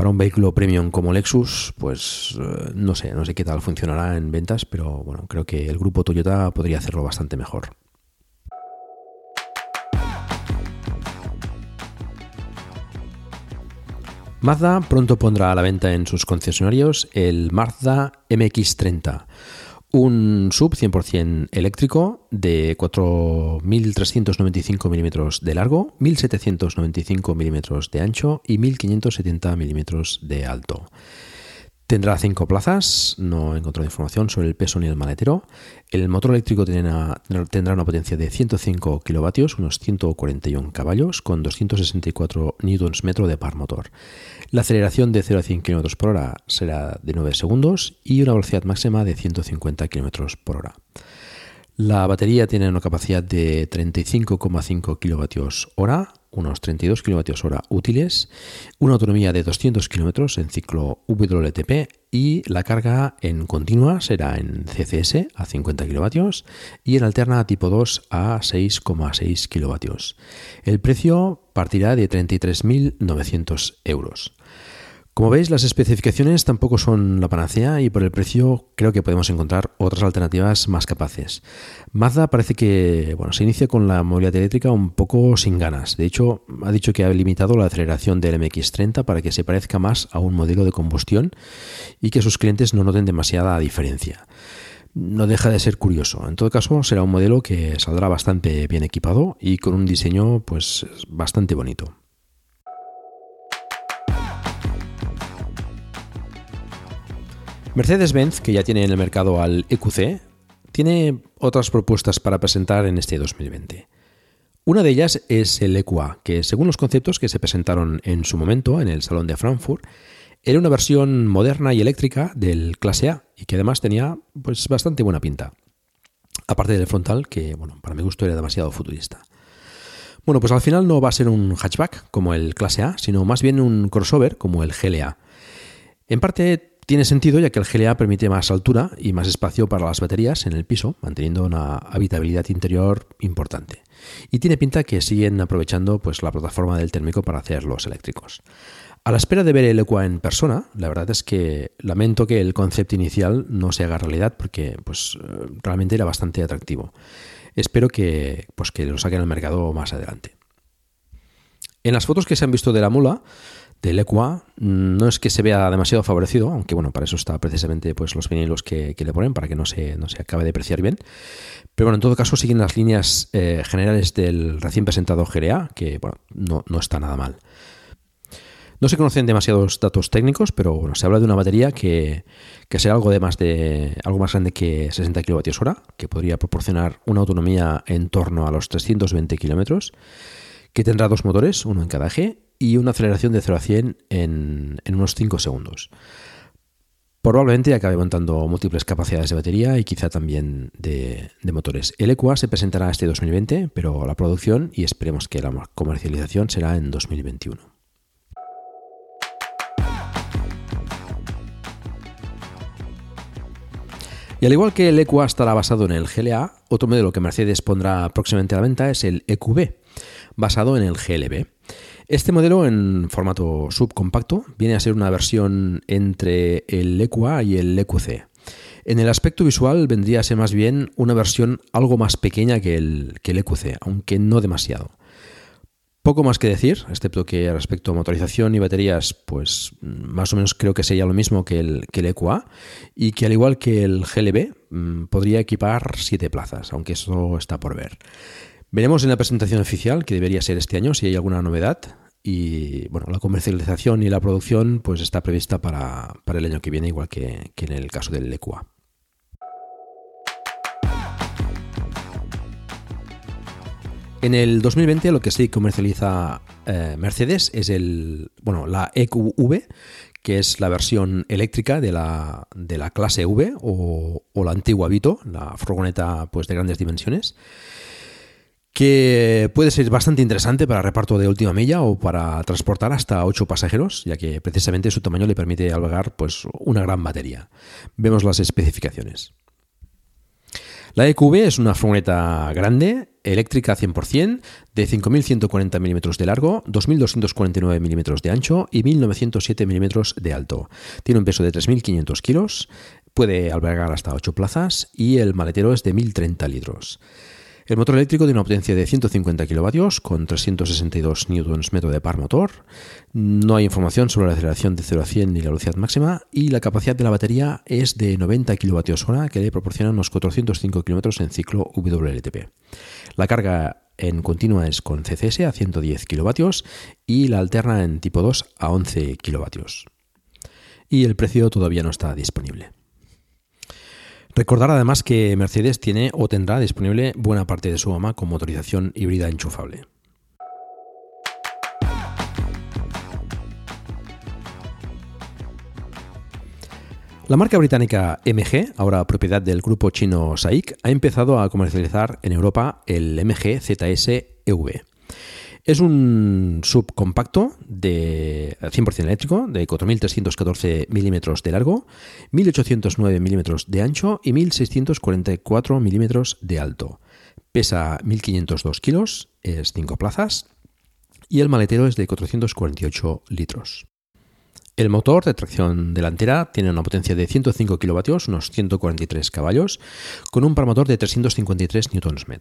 para un vehículo premium como Lexus, pues eh, no sé, no sé qué tal funcionará en ventas, pero bueno, creo que el grupo Toyota podría hacerlo bastante mejor. Mazda pronto pondrá a la venta en sus concesionarios el Mazda MX30, un sub 100% eléctrico de 4.395 milímetros de largo, 1.795 milímetros de ancho y 1.570 milímetros de alto. Tendrá cinco plazas, no he encontrado información sobre el peso ni el maletero. El motor eléctrico tendrá, una potencia de 105 kilovatios, unos 141 caballos, con 264 Nm de par motor. La aceleración de 0 a 100 km por hora será de 9 segundos y una velocidad máxima de 150 km por hora. La batería tiene una capacidad de 35,5 kWh, unos 32 kWh útiles, una autonomía de 200 km en ciclo WLTP y la carga en continua será en CCS a 50 kW y en alterna tipo 2 a 6,6 kW. El precio partirá de 33.900 euros. Como veis, las especificaciones tampoco son la panacea y por el precio creo que podemos encontrar otras alternativas más capaces. Mazda parece que bueno, se inicia con la movilidad eléctrica un poco sin ganas. De hecho, ha dicho que ha limitado la aceleración del MX30 para que se parezca más a un modelo de combustión y que sus clientes no noten demasiada diferencia. No deja de ser curioso. En todo caso, será un modelo que saldrá bastante bien equipado y con un diseño pues bastante bonito. Mercedes-Benz, que ya tiene en el mercado al EQC, tiene otras propuestas para presentar en este 2020. Una de ellas es el EQA, que según los conceptos que se presentaron en su momento en el Salón de Frankfurt, era una versión moderna y eléctrica del clase A y que además tenía pues bastante buena pinta. Aparte del frontal, que bueno, para mi gusto era demasiado futurista. Bueno, pues al final no va a ser un hatchback como el clase A, sino más bien un crossover como el GLA. En parte tiene sentido ya que el GLA permite más altura y más espacio para las baterías en el piso, manteniendo una habitabilidad interior importante. Y tiene pinta que siguen aprovechando pues, la plataforma del térmico para hacer los eléctricos. A la espera de ver el Equa en persona, la verdad es que lamento que el concepto inicial no se haga realidad porque pues, realmente era bastante atractivo. Espero que, pues, que lo saquen al mercado más adelante. En las fotos que se han visto de la mula, del Equa no es que se vea demasiado favorecido, aunque bueno, para eso está precisamente pues, los vinilos que, le ponen, para que no se, no se acabe de apreciar bien. Pero bueno, en todo caso siguen las líneas eh, generales del recién presentado GRA, que bueno, no, no, está nada mal. No se conocen demasiados datos técnicos, pero bueno, se habla de una batería que, que algo, de más de, algo más grande que 60 kWh, que podría proporcionar una autonomía en torno a los 320 kilómetros, que tendrá dos motores, uno en cada eje, y una aceleración de 0 a 100 en, unos 5 segundos. Probablemente acabe montando múltiples capacidades de batería y quizá también de, motores. El EQA se presentará este 2020, pero la producción y esperemos que la comercialización será en 2021. Y al igual que el EQA estará basado en el GLA, otro modelo que Mercedes pondrá próximamente a la venta es el EQB, basado en el GLB. Este modelo en formato subcompacto viene a ser una versión entre el EQA y el EQC. En el aspecto visual vendría a ser más bien una versión algo más pequeña que el, que EQC, aunque no demasiado. Poco más que decir, excepto que respecto a motorización y baterías, pues más o menos creo que sería lo mismo que el, que el EQA y que al igual que el GLB mm, podría equipar siete plazas, aunque eso está por ver. Veremos en la presentación oficial, que debería ser este año, si hay alguna novedad. Y bueno, la comercialización y la producción pues está prevista para, el año que viene, igual que, en el caso del EQA. En el 2020 lo que sí comercializa eh, Mercedes es el, bueno, la EQV, que es la versión eléctrica de la, de la clase V o, o, la antigua Vito, la furgoneta pues, de grandes dimensiones que puede ser bastante interesante para reparto de última milla o para transportar hasta 8 pasajeros, ya que precisamente su tamaño le permite albergar pues, una gran batería. Vemos las especificaciones. La EQV es una furgoneta grande, eléctrica 100%, de 5.140 milímetros de largo, 2.249 milímetros de ancho y 1.907 milímetros de alto. Tiene un peso de 3.500 kilos, puede albergar hasta 8 plazas y el maletero es de 1.030 litros. El motor eléctrico tiene una potencia de 150 kilovatios con 362 Nm de par motor. No hay información sobre la aceleración de 0 a 100 ni la velocidad máxima y la capacidad de la batería es de 90 kWh que le proporciona unos 405 km en ciclo WLTP. La carga en continua es con CCS a 110 kW y la alterna en tipo 2 a 11 kW. Y el precio todavía no está disponible. Recordar además que Mercedes tiene o tendrá disponible buena parte de su gama con motorización híbrida enchufable. La marca británica MG, ahora propiedad del grupo chino SAIC, ha empezado a comercializar en Europa el MG ZS EV. Es un subcompacto de 100% eléctrico de 4.314 milímetros de largo, 1.809 milímetros de ancho y 1.644 milímetros de alto. Pesa 1.502 kilos, es 5 plazas y el maletero es de 448 litros. El motor de tracción delantera tiene una potencia de 105 kilovatios, unos 143 caballos, con un par motor de 353 Nm.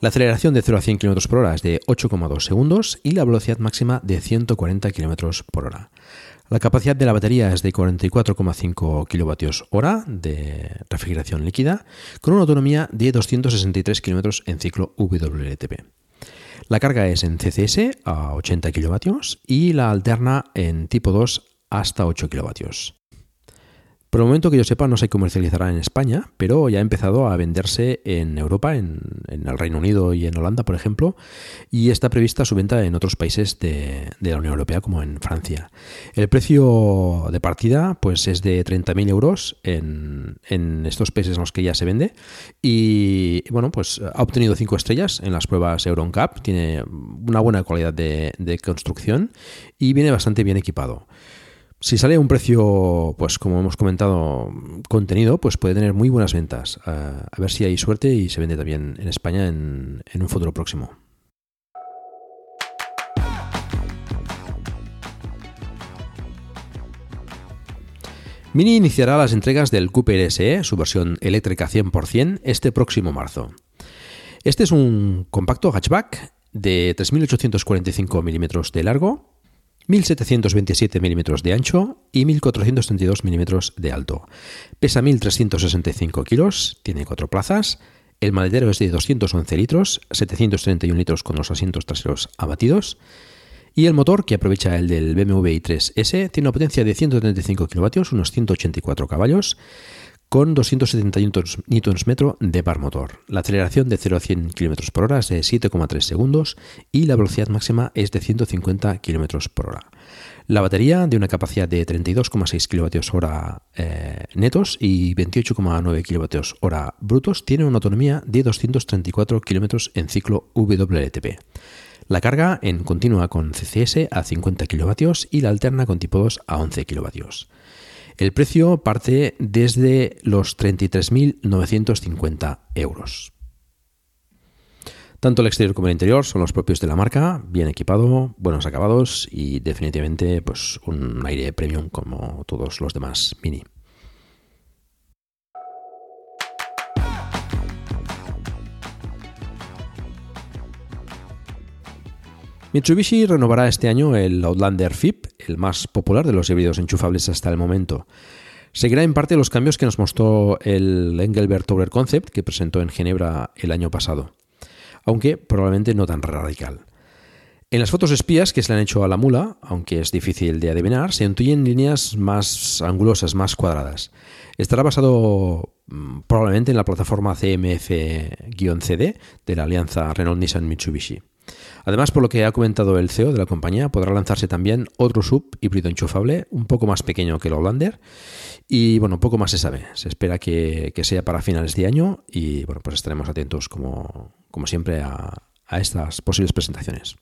La aceleración de 0 a 100 km por hora es de 8,2 segundos y la velocidad máxima de 140 km por hora. La capacidad de la batería es de 44,5 kWh de refrigeración líquida, con una autonomía de 263 km en ciclo WLTP. La carga es en CCS a 80 kW y la alterna en tipo 2 hasta 8 kilovatios. Por el momento que yo sepa no se comercializará en España, pero ya ha empezado a venderse en Europa, en, el Reino Unido y en Holanda, por ejemplo, y está prevista su venta en otros países de, la Unión Europea, como en Francia. El precio de partida pues, es de 30.000 euros en, estos países en los que ya se vende, y bueno, pues ha obtenido 5 estrellas en las pruebas EuronCap, tiene una buena calidad de, de construcción y viene bastante bien equipado. Si sale a un precio, pues como hemos comentado, contenido, pues puede tener muy buenas ventas. a ver si hay suerte y se vende también en España en, un futuro próximo. Mini iniciará las entregas del Cooper SE, su versión eléctrica 100%, este próximo marzo. Este es un compacto hatchback de 3.845 milímetros de largo 1.727 milímetros de ancho y 1.432 milímetros de alto. Pesa 1.365 kilos, tiene cuatro plazas. El maletero es de 211 litros, 731 litros con los asientos traseros abatidos. Y el motor, que aprovecha el del BMW i3S, tiene una potencia de 135 kilovatios, unos 184 caballos, con 271 Nm de par motor. La aceleración de 0 a 100 km por hora es de 7,3 segundos y la velocidad máxima es de 150 km por hora. La batería, de una capacidad de 32,6 kWh eh, netos y 28,9 kWh brutos, tiene una autonomía de 234 km en ciclo WLTP. La carga en continua con CCS a 50 kW y la alterna con tipo 2 a 11 kW. El precio parte desde los 33.950 euros. Tanto el exterior como el interior son los propios de la marca, bien equipado, buenos acabados y definitivamente pues, un aire premium como todos los demás Mini. Mitsubishi renovará este año el Outlander FIP, el más popular de los híbridos enchufables hasta el momento. Seguirá en parte los cambios que nos mostró el Engelbert Tower Concept que presentó en Ginebra el año pasado, aunque probablemente no tan radical. En las fotos espías que se le han hecho a la mula, aunque es difícil de adivinar, se intuyen líneas más angulosas, más cuadradas. Estará basado mm, probablemente en la plataforma CMF-CD de la alianza Renault-Nissan-Mitsubishi. Además, por lo que ha comentado el CEO de la compañía, podrá lanzarse también otro sub híbrido enchufable, un poco más pequeño que el Hollander. Y bueno, poco más se sabe. Se espera que, sea para finales de año y bueno, pues estaremos atentos como, como siempre a, a estas posibles presentaciones.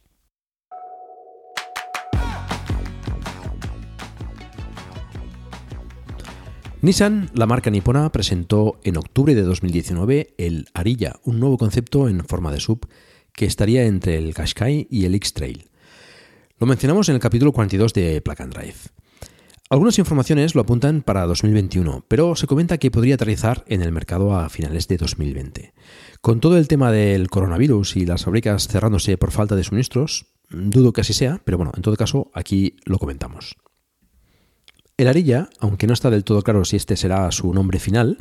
Nissan, la marca nipona, presentó en octubre de 2019 el Arilla, un nuevo concepto en forma de sub que estaría entre el Qashqai y el X-Trail. Lo mencionamos en el capítulo 42 de Plug and Drive. Algunas informaciones lo apuntan para 2021, pero se comenta que podría aterrizar en el mercado a finales de 2020. Con todo el tema del coronavirus y las fábricas cerrándose por falta de suministros, dudo que así sea, pero bueno, en todo caso aquí lo comentamos. El Arilla, aunque no está del todo claro si este será su nombre final,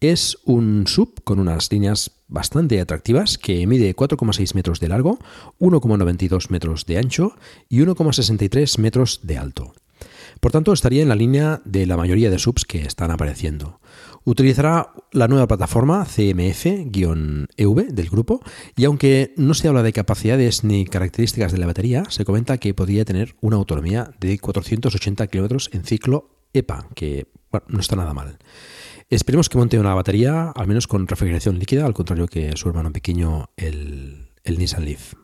es un sub con unas líneas bastante atractivas que mide 4,6 metros de largo, 1,92 metros de ancho y 1,63 metros de alto. Por tanto, estaría en la línea de la mayoría de subs que están apareciendo. Utilizará la nueva plataforma CMF-EV del grupo y aunque no se habla de capacidades ni características de la batería, se comenta que podría tener una autonomía de 480 km en ciclo EPA, que no está nada mal. Esperemos que monte una batería al menos con refrigeración líquida, al contrario que su hermano pequeño, el Nissan Leaf.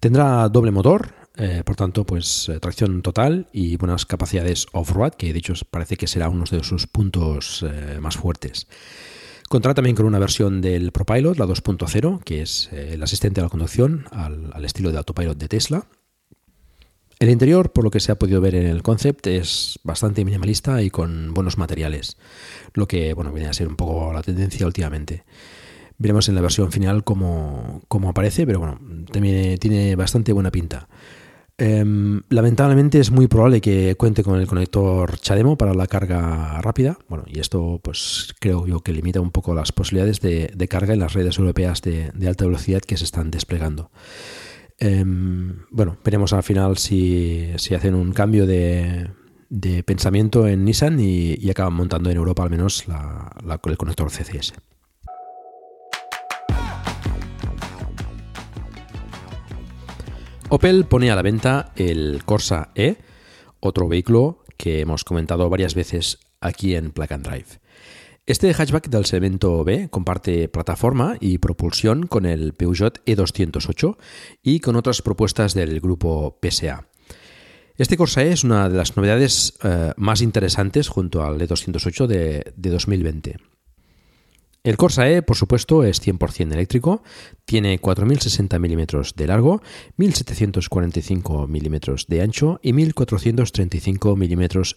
Tendrá doble motor, eh, por tanto, pues eh, tracción total y buenas capacidades off-road, que de hecho parece que será uno de sus puntos eh, más fuertes. Contará también con una versión del ProPilot, la 2.0, que es el asistente a la conducción al, al, estilo de autopilot de Tesla. El interior, por lo que se ha podido ver en el concept, es bastante minimalista y con buenos materiales, lo que bueno, viene a ser un poco la tendencia últimamente. Veremos en la versión final cómo, cómo aparece, pero bueno, también tiene bastante buena pinta. Em, lamentablemente es muy probable que cuente con el conector CHAdeMO para la carga rápida. Bueno, y esto pues creo yo que limita un poco las posibilidades de, carga en las redes europeas de, alta velocidad que se están desplegando. Em, bueno, veremos al final si, hacen un cambio de, pensamiento en Nissan y, acaban montando en Europa al menos el conector CCS. Opel pone a la venta el Corsa E, otro vehículo que hemos comentado varias veces aquí en Plug and Drive. Este hatchback del segmento B comparte plataforma y propulsión con el Peugeot E208 y con otras propuestas del grupo PSA. Este Corsa E es una de las novedades eh, más interesantes junto al E208 de 2020. El Corsa E, por supuesto, es 100% eléctrico, tiene 4.060 milímetros de largo, 1.745 milímetros de ancho y 1.435 milímetros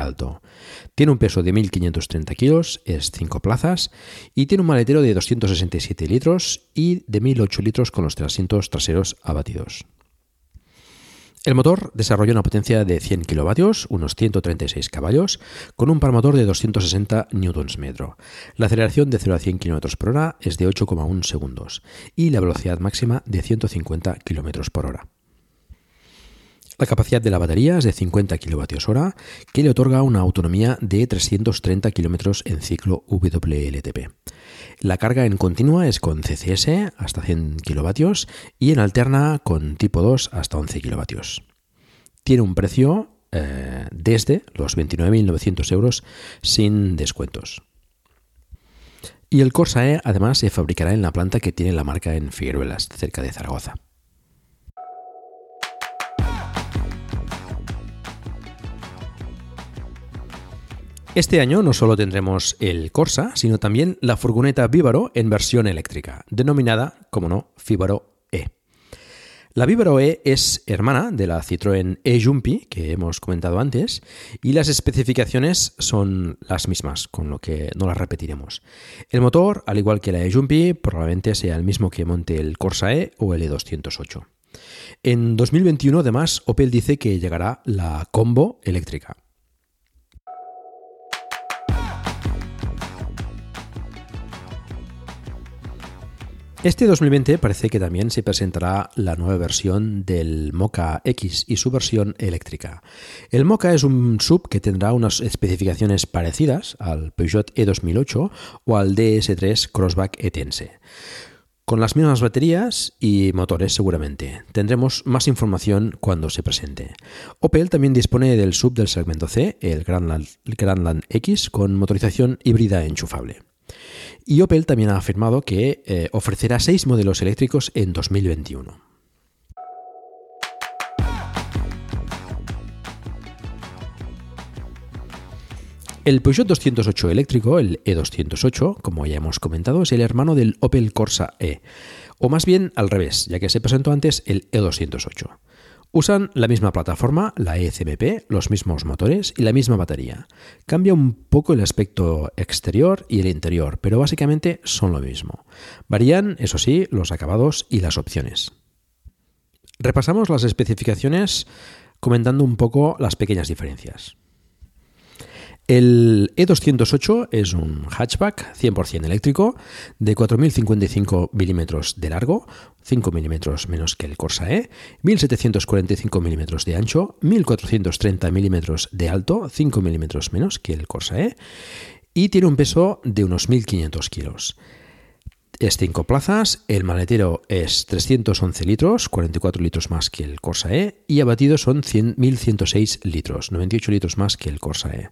Alto. Tiene un peso de 1.530 kilos, es 5 plazas y tiene un maletero de 267 litros y de 1.008 litros con los asientos traseros abatidos. El motor desarrolla una potencia de 100 kilovatios, unos 136 caballos, con un par motor de 260 Nm. La aceleración de 0 a 100 km por hora es de 8,1 segundos y la velocidad máxima de 150 km por hora. La capacidad de la batería es de 50 kWh, que le otorga una autonomía de 330 km en ciclo WLTP. La carga en continua es con CCS hasta 100 kilovatios y en alterna con tipo 2 hasta 11 kilovatios. Tiene un precio eh, desde los 29.900 euros sin descuentos. Y el Corsa E además se fabricará en la planta que tiene la marca en Figueruelas, cerca de Zaragoza. Este año no solo tendremos el Corsa, sino también la furgoneta Vívaro en versión eléctrica, denominada, como no, Fibaro la Vibro E es hermana de la Citroën e-Jumpy que hemos comentado antes y las especificaciones son las mismas, con lo que no las repetiremos. El motor, al igual que la e-Jumpy, probablemente sea el mismo que monte el Corsa E o el E208. En 2021, además, Opel dice que llegará la Combo eléctrica. Este 2020 parece que también se presentará la nueva versión del Mocha X y su versión eléctrica. El Mocha es un sub que tendrá unas especificaciones parecidas al Peugeot E2008 o al DS3 Crossback E-Tense. Con las mismas baterías y motores seguramente. Tendremos más información cuando se presente. Opel también dispone del sub del segmento C, el Grandland, Grandland X, con motorización híbrida enchufable. Y Opel también ha afirmado que eh, ofrecerá seis modelos eléctricos en 2021. El Peugeot 208 eléctrico, el E208, como ya hemos comentado, es el hermano del Opel Corsa E, o más bien al revés, ya que se presentó antes el E208. Usan la misma plataforma, la ECMP, los mismos motores y la misma batería. Cambia un poco el aspecto exterior y el interior, pero básicamente son lo mismo. Varían, eso sí, los acabados y las opciones. Repasamos las especificaciones comentando un poco las pequeñas diferencias. El E208 es un hatchback 100% eléctrico de 4.055 milímetros de largo, 5 milímetros menos que el Corsa E, 1.745 milímetros de ancho, 1.430 milímetros de alto, 5 milímetros menos que el Corsa E, y tiene un peso de unos 1.500 kilos. Es 5 plazas, el maletero es 311 litros, 44 litros más que el Corsa E, y abatido son 1.106 litros, 98 litros más que el Corsa E.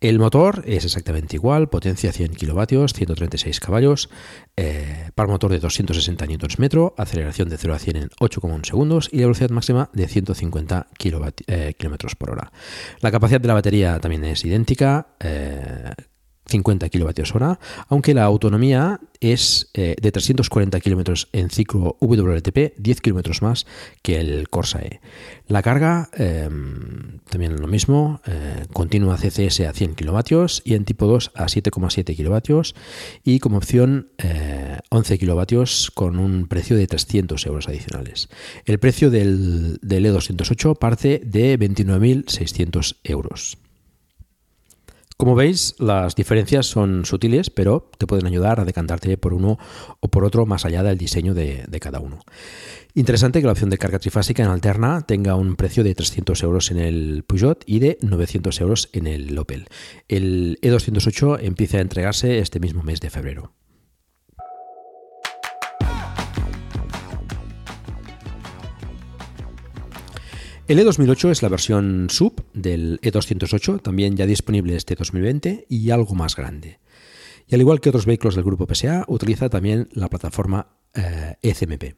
El motor es exactamente igual, potencia 100 kilovatios, 136 caballos, eh, par motor de 260 Nm, aceleración de 0 a 100 en 8,1 segundos y la velocidad máxima de 150 km eh, por hora. La capacidad de la batería también es idéntica. Eh, 50 kWh, aunque la autonomía es eh, de 340 km en ciclo WLTP, 10 km más que el Corsa E. La carga, em, también lo mismo, eh, continua CCS a 100 kW y en tipo 2 a 7,7 kW y como opción 11 eh, kW con un precio de 300 euros adicionales. El precio del, del E208 parte de 29.600 euros. Como veis, las diferencias son sutiles, pero te pueden ayudar a decantarte por uno o por otro más allá del diseño de, cada uno. Interesante que la opción de carga trifásica en alterna tenga un precio de 300 euros en el Peugeot y de 900 euros en el Opel. El E208 empieza a entregarse este mismo mes de febrero. El E2008 es la versión sub del E208, también ya disponible este 2020 y algo más grande. Y al igual que otros vehículos del grupo PSA, utiliza también la plataforma ECMP. Eh,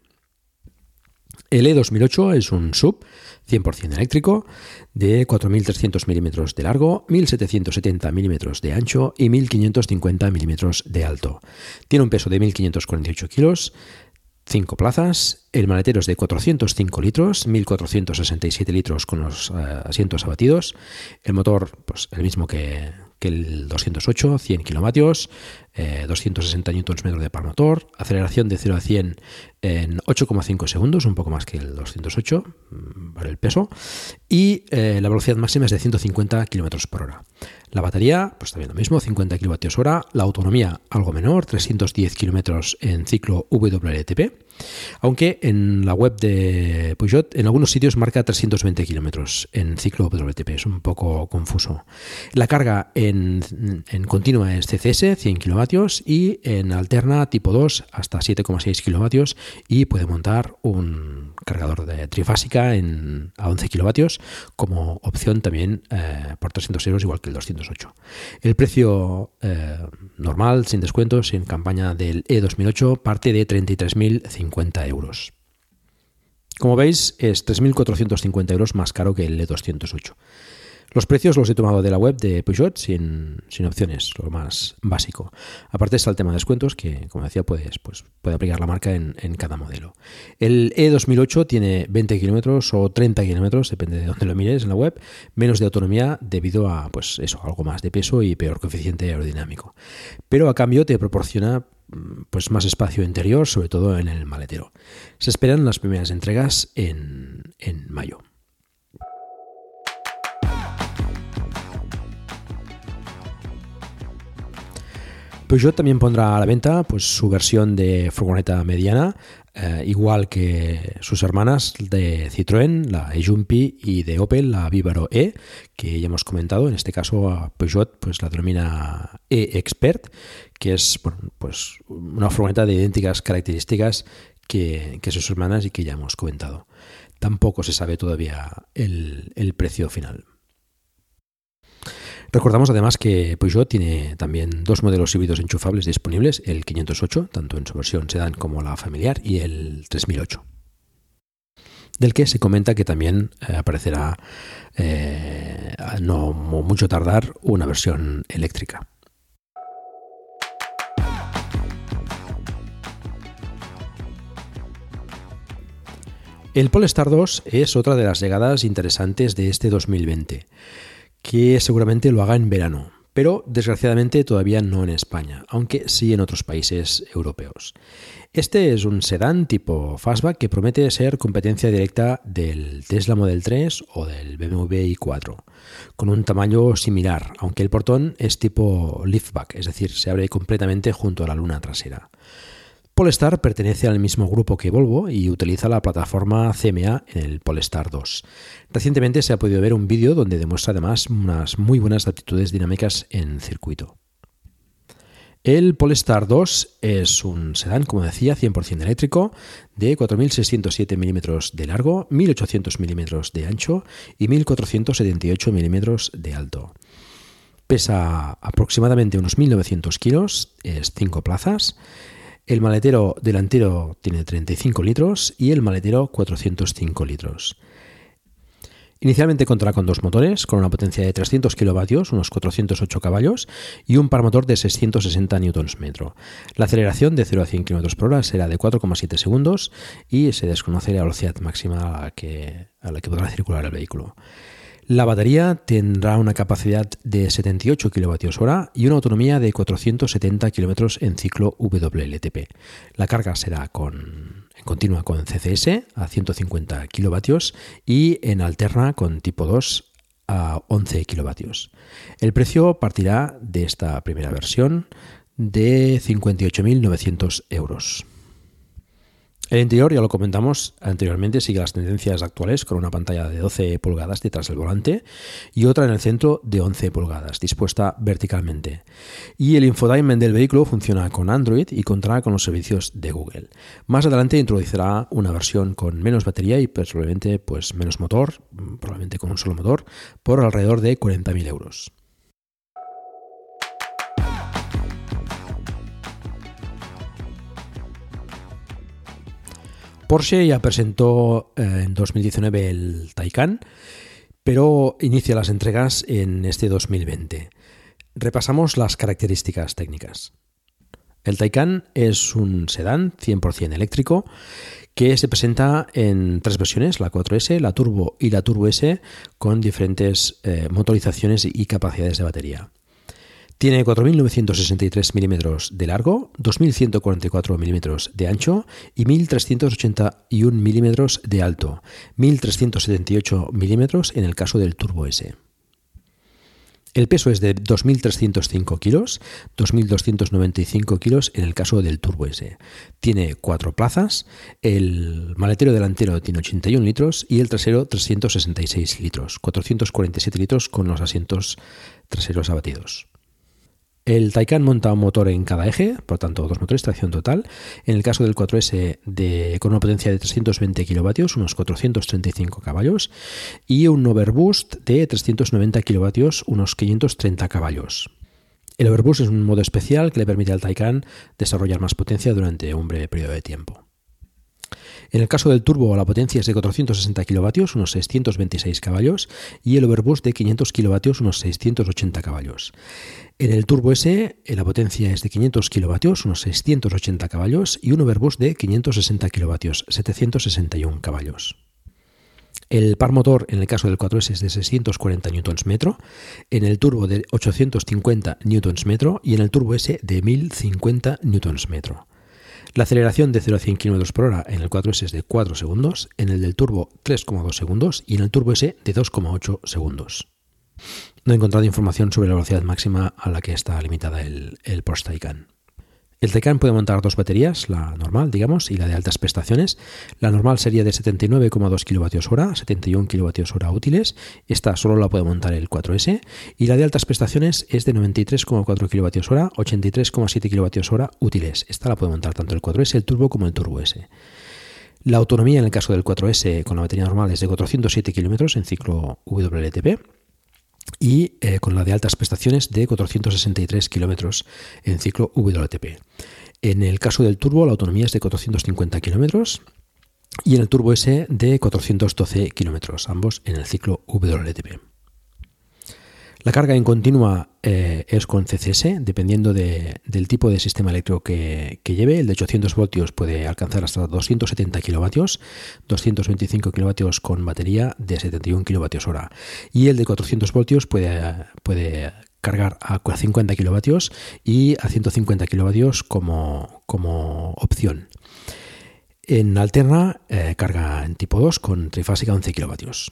e el E2008 es un sub 100% eléctrico de 4.300 milímetros de largo, 1.770 milímetros de ancho y 1.550 milímetros de alto. Tiene un peso de 1.548 kilos, 5 plazas, el maletero es de 405 litros, 1467 litros con los eh, asientos abatidos, el motor pues el mismo que, el 208, 100 kilovatios, 260 Nm de par motor, aceleración de 0 a 100 en 8,5 segundos, un poco más que el 208 mm, para el peso, y eh, la velocidad máxima es de 150 km por hora. La batería, pues también lo mismo, 50 kWh, la autonomía algo menor, 310 km en ciclo WLTP, aunque en la web de Peugeot en algunos sitios marca 320 km en ciclo WLTP, es un poco confuso. La carga en, en continua es CCS, 100 kW, y en alterna tipo 2 hasta 7,6 kilovatios y puede montar un cargador de trifásica en, a 11 kilovatios como opción también eh, por 300 euros igual que el 208. El precio eh, normal, sin descuentos, en campaña del E2008 parte de 33.050 euros. Como veis, es 3.450 euros más caro que el E208. Los precios los he tomado de la web de Peugeot sin, opciones, lo más básico. Aparte está el tema de descuentos que, como decía, puedes, pues, puede aplicar la marca en, cada modelo. El E2008 tiene 20 kilómetros o 30 kilómetros, depende de dónde lo mires en la web, menos de autonomía debido a, pues eso, algo más de peso y peor coeficiente aerodinámico. Pero a cambio te proporciona pues más espacio interior, sobre todo en el maletero. Se esperan las primeras entregas en mayo. Peugeot también pondrá a la venta pues, su versión de furgoneta mediana, eh, igual que sus hermanas de Citroën, la e y de Opel, la Vivaro E, que ya hemos comentado. En este caso, Peugeot pues, la denomina E-Expert, que es pues, una furgoneta de idénticas características que, sus hermanas y que ya hemos comentado. Tampoco se sabe todavía el precio final. Recordamos además que Peugeot tiene también dos modelos híbridos enchufables disponibles, el 508, tanto en su versión sedán como la familiar, y el 3008 del que se comenta que también eh, aparecerá eh, no mucho tardar una versión eléctrica. El Polestar 2 es otra de las llegadas interesantes de este 2020 que seguramente lo haga en verano, pero desgraciadamente todavía no en España, aunque sí en otros países europeos. Este es un sedán tipo fastback que promete ser competencia directa del Tesla Model 3 o del BMW i4, con un tamaño similar, aunque el portón es tipo liftback, es decir, se abre completamente junto a la luna trasera. Polestar pertenece al mismo grupo que Volvo y utiliza la plataforma CMA en el Polestar 2. Recientemente se ha podido ver un vídeo donde demuestra además unas muy buenas aptitudes dinámicas en circuito. El Polestar 2 es un sedán, como decía, 100% eléctrico, de 4.607 milímetros de largo, 1.800 milímetros de ancho y 1.478 milímetros de alto. Pesa aproximadamente unos 1.900 kilos, es 5 plazas el maletero delantero tiene 35 litros y el maletero 405 litros. Inicialmente contará con dos motores, con una potencia de 300 kilovatios, unos 408 caballos, y un par motor de 660 Nm. La aceleración de 0 a 100 km por hora será de 4,7 segundos y se desconoce la velocidad máxima a la que, a la que podrá circular el vehículo. La batería tendrá una capacidad de 78 kWh y una autonomía de 470 km en ciclo WLTP. La carga será con, en continua con CCS a 150 kW y en alterna con tipo 2 a 11 kW. El precio partirá de esta primera versión de 58.900 euros. El interior, ya lo comentamos anteriormente, sigue las tendencias actuales con una pantalla de 12 pulgadas detrás del volante y otra en el centro de 11 pulgadas, dispuesta verticalmente. Y el infotainment del vehículo funciona con Android y contará con los servicios de Google. Más adelante introducirá una versión con menos batería y probablemente pues, menos motor, probablemente con un solo motor, por alrededor de 40.000 euros. Porsche ya presentó eh, en 2019 el Taycan, pero inicia las entregas en este 2020. Repasamos las características técnicas. El Taycan es un sedán 100% eléctrico que se presenta en tres versiones, la 4S, la Turbo y la Turbo S, con diferentes eh, motorizaciones y capacidades de batería. Tiene 4.963 milímetros de largo, 2.144 milímetros de ancho y 1.381 milímetros de alto, 1.378 milímetros en el caso del Turbo S. El peso es de 2.305 kilos, 2.295 kilos en el caso del Turbo S. Tiene cuatro plazas, el maletero delantero tiene 81 litros y el trasero 366 litros, 447 litros con los asientos traseros abatidos. El Taycan monta un motor en cada eje, por tanto dos motores, tracción total. En el caso del 4S de, con una potencia de 320 kilovatios, unos 435 caballos, y un overboost de 390 kilovatios, unos 530 caballos. El overboost es un modo especial que le permite al Taycan desarrollar más potencia durante un breve periodo de tiempo. En el caso del turbo, la potencia es de 460 kilovatios, unos 626 caballos, y el overboost de 500 kilovatios, unos 680 caballos. En el Turbo S eh, la potencia es de 500 kilovatios, unos 680 caballos, y un overboost de 560 kilovatios, 761 caballos. El par motor en el caso del 4S es de 640 Nm, en el turbo de 850 Nm y en el turbo S de 1050 Nm. La aceleración de 0 a 100 km por hora en el 4S es de 4 segundos, en el del turbo 3,2 segundos y en el turbo S de 2,8 segundos. No he encontrado información sobre la velocidad máxima a la que está limitada el, el Porsche Taycan. El Taycan puede montar dos baterías, la normal, digamos, y la de altas prestaciones. La normal sería de 79,2 kWh, 71 kWh útiles. Esta solo la puede montar el 4S. Y la de altas prestaciones es de 93,4 kWh, 83,7 kWh útiles. Esta la puede montar tanto el 4S, el Turbo, como el Turbo S. La autonomía en el caso del 4S con la batería normal es de 407 km en ciclo WLTP y eh, con la de altas prestaciones de 463 kilómetros en ciclo WLTP. En el caso del turbo, la autonomía es de 450 kilómetros y en el turbo S de 412 kilómetros, ambos en el ciclo WLTP. La carga en continua eh, es con CCS, dependiendo del tipo de sistema eléctrico que, lleve. El de 800 voltios puede alcanzar hasta 270 kilovatios, 225 kilovatios con batería de 71 kilovatios hora. Y el de 400 voltios puede, puede cargar a 50 kilovatios y a 150 kilovatios como, como opción. En alterna, eh, carga en tipo 2 con trifásica 11 kilovatios.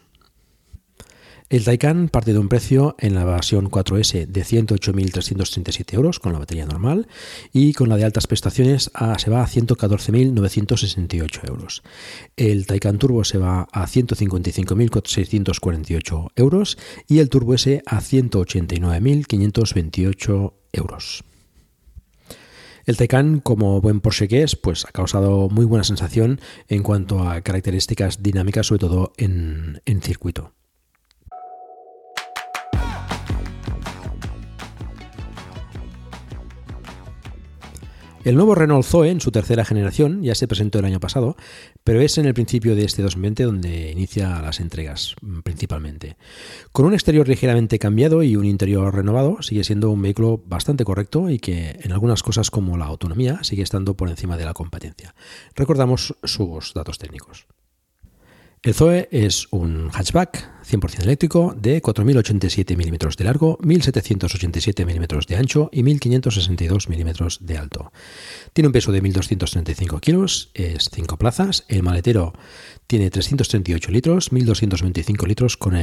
El Taycan parte de un precio en la versión 4S de 108.337 euros con la batería normal y con la de altas prestaciones se va a 114.968 euros. El Taycan Turbo se va a 155.648 euros y el Turbo S a 189.528 euros. El Taycan, como buen Porsche que es, pues ha causado muy buena sensación en cuanto a características dinámicas, sobre todo en circuito. El nuevo Renault Zoe en su tercera generación ya se presentó el año pasado, pero es en el principio de este 2020 donde inicia las entregas mm, principalmente. Con un exterior ligeramente cambiado y un interior renovado, sigue siendo un vehículo bastante correcto y que en algunas cosas como la autonomía sigue estando por encima de la competencia. Recordamos sus datos técnicos. El Zoe es un hatchback 100% eléctrico de 4.087 milímetros de largo, 1.787 milímetros de ancho y 1.562 milímetros de alto. Tiene un peso de 1.235 kilos, es 5 plazas. El maletero tiene 338 litros, 1.225 litros con,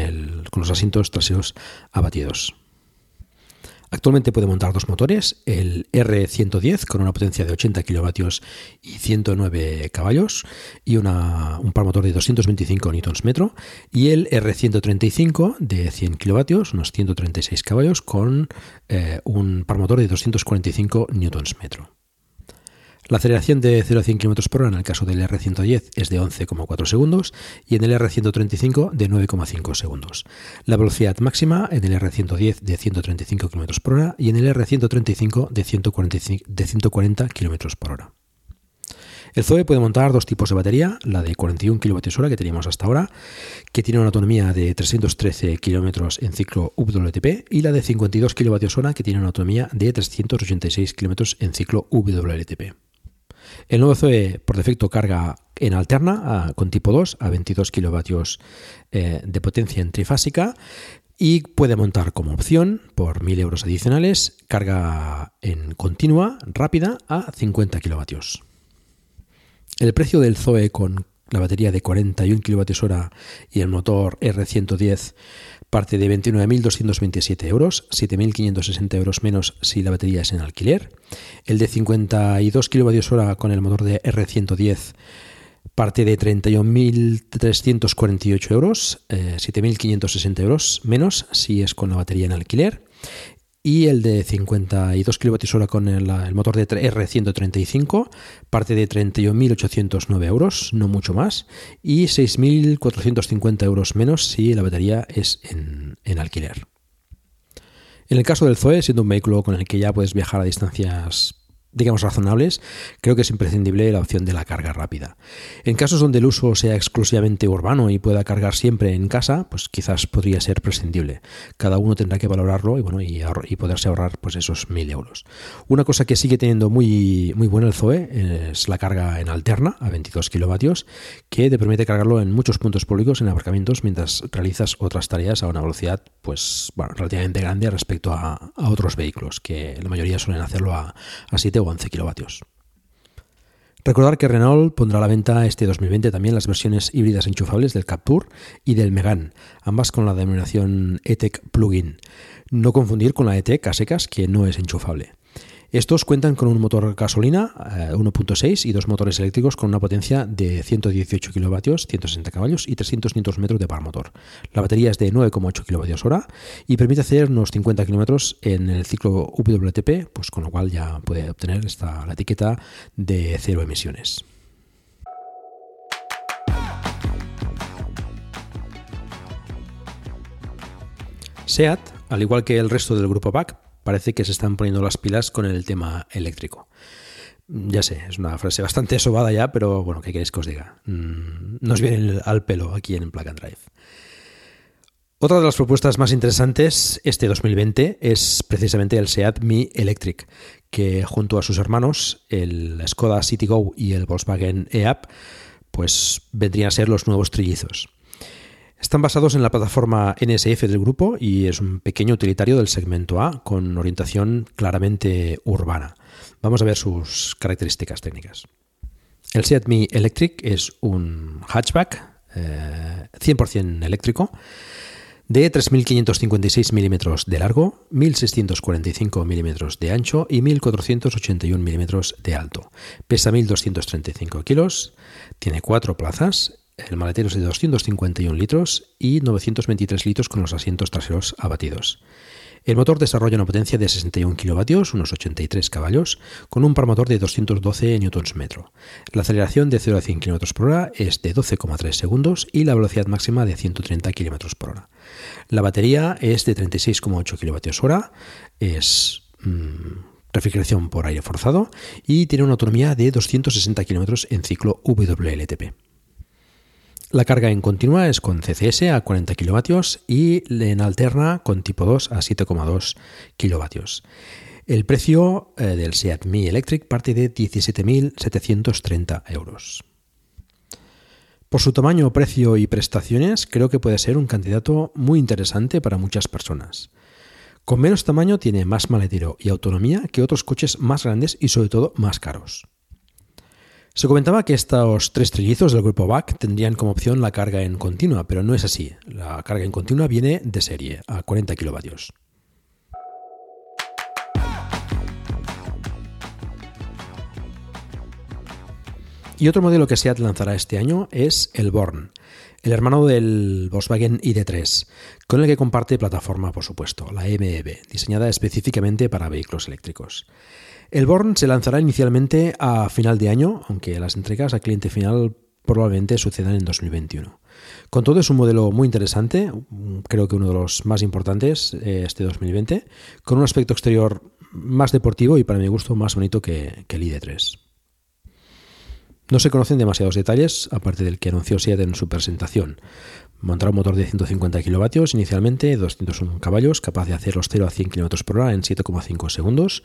con los asientos traseros abatidos. Actualmente puede montar dos motores, el R110 con una potencia de 80 kilovatios y 109 caballos y un par motor de 225 Nm y el R135 de 100 kilovatios, unos 136 caballos con eh, un par motor de 245 Nm. La aceleración de 0 a 100 km por hora en el caso del R110 es de 11,4 segundos y en el R135 de 9,5 segundos. La velocidad máxima en el R110 de 135 km por hora y en el R135 de 140, km por hora. El Zoe puede montar dos tipos de batería, la de 41 kWh que teníamos hasta ahora, que tiene una autonomía de 313 km en ciclo WLTP, y la de 52 kWh que tiene una autonomía de 386 km en ciclo WLTP. El nuevo Zoe por defecto carga en alterna con tipo 2 a 22 kilovatios eh, de potencia en trifásica y puede montar como opción por 1000 euros adicionales carga en continua rápida a 50 kilovatios. El precio del Zoe con la batería de 41 kWh y el motor R110 parte de 29.227 euros, 7.560 euros menos si la batería es en alquiler. El de 52 kWh con el motor de R110 parte de 31.348 euros, 7.560 eh, euros menos si es con la batería en alquiler. Y el de 52 kWh con el, motor de R135 parte de 31.809 euros, no mucho más, y 6.450 euros menos si la batería es en, en alquiler. En el caso del Zoe, siendo un vehículo con el que ya puedes viajar a distancias digamos, razonables, creo que es imprescindible la opción de la carga rápida. En casos donde el uso sea exclusivamente urbano y pueda cargar siempre en casa, pues quizás podría ser prescindible. Cada uno tendrá que valorarlo y, bueno, y, y poderse ahorrar pues esos mil euros. Una cosa que sigue teniendo muy, muy buena el Zoe es la carga en alterna a 22 kilovatios, que te permite cargarlo en muchos puntos públicos en aparcamientos mientras realizas otras tareas a una velocidad pues, bueno, relativamente grande respecto a, otros vehículos, que la mayoría suelen hacerlo a, a 7 11 kilovatios. Recordar que Renault pondrá a la venta este 2020 también las versiones híbridas enchufables del Captur y del Megane, ambas con la denominación E-Tech Plug-in. No confundir con la E-Tech a secas, que no es enchufable. Estos cuentan con un motor gasolina 1.6 eh, y dos motores eléctricos con una potencia de 118 kW, 160 caballos y 300 Nm de par motor. La batería es de 9,8 kWh y permite hacer unos 50 km en el ciclo WTP, pues con lo cual ya puede obtener esta, la etiqueta de cero emisiones. SEAT, al igual que el resto del grupo BAC, parece que se están poniendo las pilas con el tema eléctrico. Ya sé, es una frase bastante sobada ya, pero bueno, ¿qué queréis que os diga? Mm, nos viene al pelo aquí en Plug and Drive. Otra de las propuestas más interesantes este 2020 es precisamente el SEAT Mi Electric, que junto a sus hermanos, el Skoda Citigo y el Volkswagen e-App, pues vendrían a ser los nuevos trillizos. Están basados en la plataforma NSF del grupo y es un pequeño utilitario del segmento A con orientación claramente urbana. Vamos a ver sus características técnicas. El Seat Mi Electric es un hatchback 100% eh, eléctrico de 3.556 milímetros de largo, 1.645 milímetros de ancho y 1.481 milímetros de alto. Pesa 1.235 kilos, tiene cuatro plazas el maletero es de 251 litros y 923 litros con los asientos traseros abatidos. El motor desarrolla una potencia de 61 kilovatios, unos 83 caballos, con un par motor de 212 Nm. La aceleración de 0 a 100 km por hora es de 12,3 segundos y la velocidad máxima de 130 km por hora. La batería es de 36,8 kWh, es mm, refrigeración por aire forzado y tiene una autonomía de 260 km en ciclo WLTP. La carga en continua es con CCS a 40 kW y en alterna con tipo 2 a 7,2 kW. El precio eh, del Seat Mi Electric parte de 17.730 euros. Por su tamaño, precio y prestaciones, creo que puede ser un candidato muy interesante para muchas personas. Con menos tamaño tiene más maletero y autonomía que otros coches más grandes y sobre todo más caros. Se comentaba que estos tres trillizos del grupo BAC tendrían como opción la carga en continua, pero no es así. La carga en continua viene de serie, a 40 kilovatios. Y otro modelo que SEAT lanzará este año es el Born, el hermano del Volkswagen ID3, con el que comparte plataforma, por supuesto, la MEB, diseñada específicamente para vehículos eléctricos. El Born se lanzará inicialmente a final de año, aunque las entregas al cliente final probablemente sucedan en 2021. Con todo es un modelo muy interesante, creo que uno de los más importantes eh, este 2020, con un aspecto exterior más deportivo y para mi gusto más bonito que, que el ID3. No se conocen demasiados detalles, aparte del que anunció SEAT en su presentación. Montará un motor de 150 kilovatios inicialmente, 201 caballos, capaz de hacer los 0 a 100 km por hora en 7,5 segundos,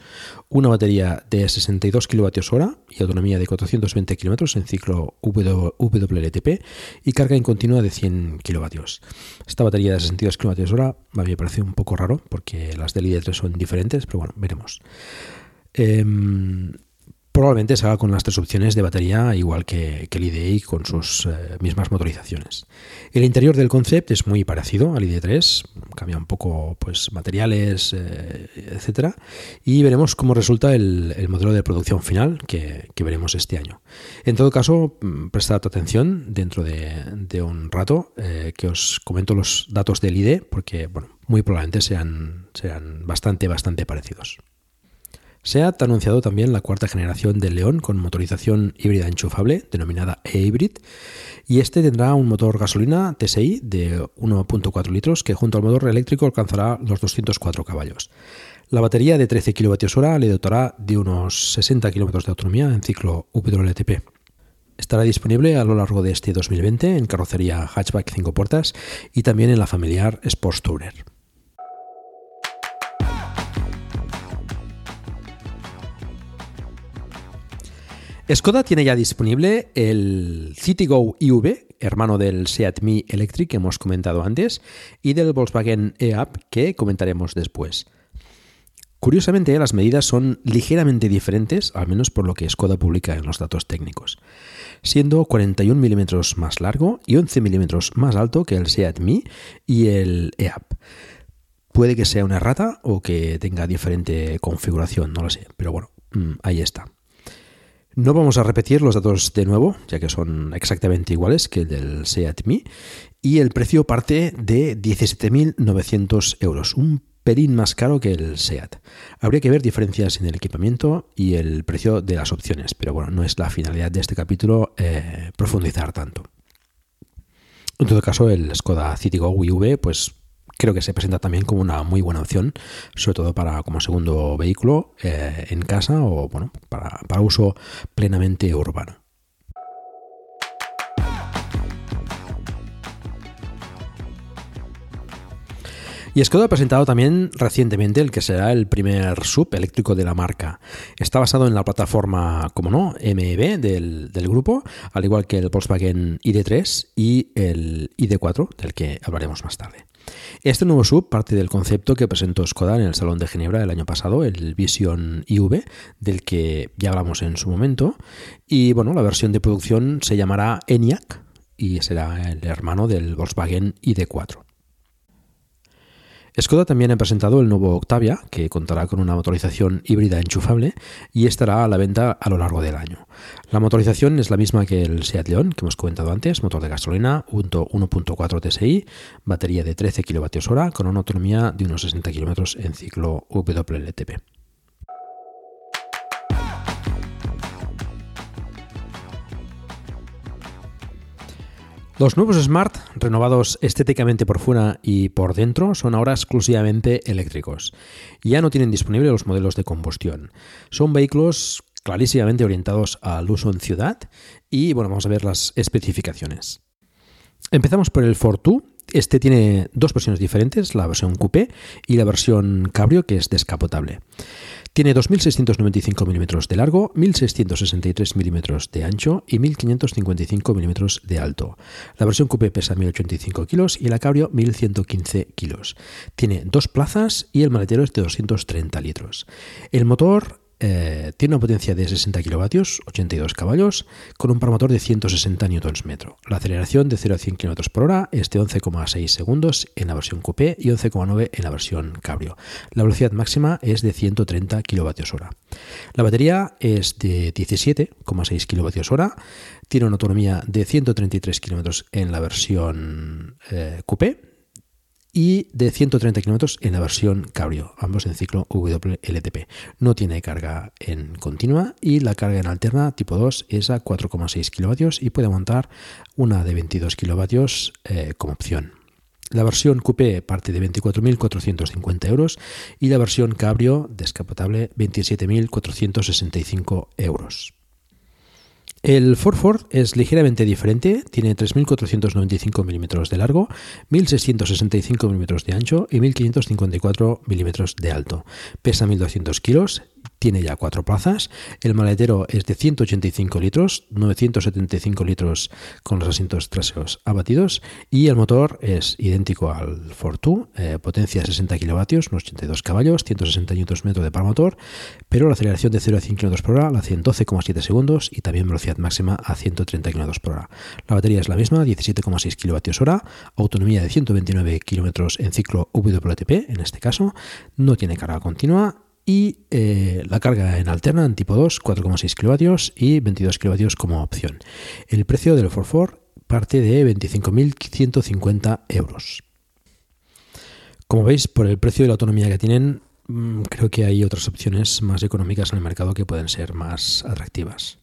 una batería de 62 kilovatios hora y autonomía de 420 km en ciclo WLTP y carga en continua de 100 kilovatios. Esta batería de 62 kWh hora me parece un poco raro porque las del ID3 son diferentes, pero bueno, veremos. Em, Probablemente se haga con las tres opciones de batería, igual que, el IDE con sus eh, mismas motorizaciones. El interior del concept es muy parecido al ID3, cambia un poco pues, materiales, eh, etcétera, y veremos cómo resulta el, modelo de producción final que, veremos este año. En todo caso, mm, prestad atención dentro de, un rato eh, que os comento los datos del IDE, porque bueno, muy probablemente sean, sean bastante, bastante parecidos. SEAT ha anunciado también la cuarta generación del León con motorización híbrida enchufable, denominada e-hybrid, y este tendrá un motor gasolina TSI de 1.4 litros que junto al motor eléctrico alcanzará los 204 caballos. La batería de 13 kWh le dotará de unos 60 km de autonomía en ciclo WLTP. Estará disponible a lo largo de este 2020 en carrocería hatchback 5 puertas y también en la familiar Sports Tourer. Skoda tiene ya disponible el Citigo IV, hermano del Seat Mi Electric que hemos comentado antes, y del Volkswagen e-Up que comentaremos después. Curiosamente, las medidas son ligeramente diferentes, al menos por lo que Skoda publica en los datos técnicos, siendo 41 milímetros más largo y 11 milímetros más alto que el Seat Mi y el e-Up. Puede que sea una errata o que tenga diferente configuración, no lo sé, pero bueno, mm, ahí está. No vamos a repetir los datos de nuevo, ya que son exactamente iguales que el del Seat Mi, y el precio parte de 17.900 euros, un pelín más caro que el SEAT. Habría que ver diferencias en el equipamiento y el precio de las opciones, pero bueno, no es la finalidad de este capítulo eh, profundizar tanto. En todo caso, el Skoda Citigo IV, pues creo que se presenta también como una muy buena opción, sobre todo para como segundo vehículo eh, en casa o bueno, para, para uso plenamente urbano. Y Skoda ha presentado también recientemente el que será el primer sub eléctrico de la marca. Está basado en la plataforma, como no, MEB del, del grupo, al igual que el Volkswagen ID3 y el ID4, del que hablaremos más tarde. Este nuevo sub parte del concepto que presentó Skoda en el Salón de Ginebra el año pasado, el Vision IV, del que ya hablamos en su momento. Y bueno, la versión de producción se llamará ENIAC y será el hermano del Volkswagen ID4. Skoda también ha presentado el nuevo Octavia, que contará con una motorización híbrida enchufable y estará a la venta a lo largo del año. La motorización es la misma que el Seat León, que hemos comentado antes, motor de gasolina, 1.4 TSI, batería de 13 kWh con una autonomía de unos 60 km en ciclo WLTP. Los nuevos Smart, renovados estéticamente por fuera y por dentro, son ahora exclusivamente eléctricos. Ya no tienen disponibles los modelos de combustión. Son vehículos clarísimamente orientados al uso en ciudad y bueno, vamos a ver las especificaciones. Empezamos por el Fortu. Este tiene dos versiones diferentes, la versión coupé y la versión cabrio que es descapotable. Tiene 2.695 milímetros de largo, 1.663 milímetros de ancho y 1.555 milímetros de alto. La versión coupé pesa 1.085 kilos y la cabrio 1.115 kilos. Tiene dos plazas y el maletero es de 230 litros. El motor eh, tiene una potencia de 60 kilovatios, 82 caballos, con un motor de 160 Nm. La aceleración de 0 a 100 km por hora es de 11,6 segundos en la versión coupé y 11,9 en la versión cabrio. La velocidad máxima es de 130 kWh. La batería es de 17,6 kWh, tiene una autonomía de 133 km en la versión eh, coupé y de 130 km en la versión Cabrio, ambos en ciclo WLTP. No tiene carga en continua y la carga en alterna tipo 2 es a 4,6 kW y puede montar una de 22 kW eh, como opción. La versión Coupé parte de 24.450 euros y la versión Cabrio descapotable 27.465 euros. El Ford es ligeramente diferente, tiene 3.495 milímetros de largo, 1.665 milímetros de ancho y 1.554 milímetros de alto. Pesa 1.200 kilos, tiene ya cuatro plazas, el maletero es de 185 litros, 975 litros con los asientos traseros abatidos y el motor es idéntico al Fortu, eh, potencia 60 kilovatios, unos 82 caballos, 160 Nm de par motor, pero la aceleración de 0 a 100 km por hora la hace en 12,7 segundos y también velocidad máxima a 130 km por hora. La batería es la misma, 17,6 kWh, autonomía de 129 km en ciclo WLTP, en este caso, no tiene carga continua y eh, la carga en alterna en tipo 2, 4,6 kW y 22 kW como opción. El precio del 4 parte de 25.150 euros. Como veis, por el precio y la autonomía que tienen, mm, creo que hay otras opciones más económicas en el mercado que pueden ser más atractivas.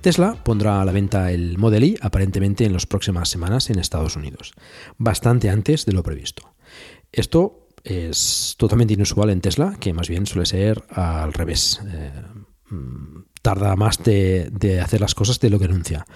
Tesla pondrá a la venta el Model Y aparentemente en las próximas semanas en Estados Unidos, bastante antes de lo previsto. Esto es totalmente inusual en Tesla, que más bien suele ser al revés. Eh, mm, tarda más de, hacer las cosas de lo que anuncia.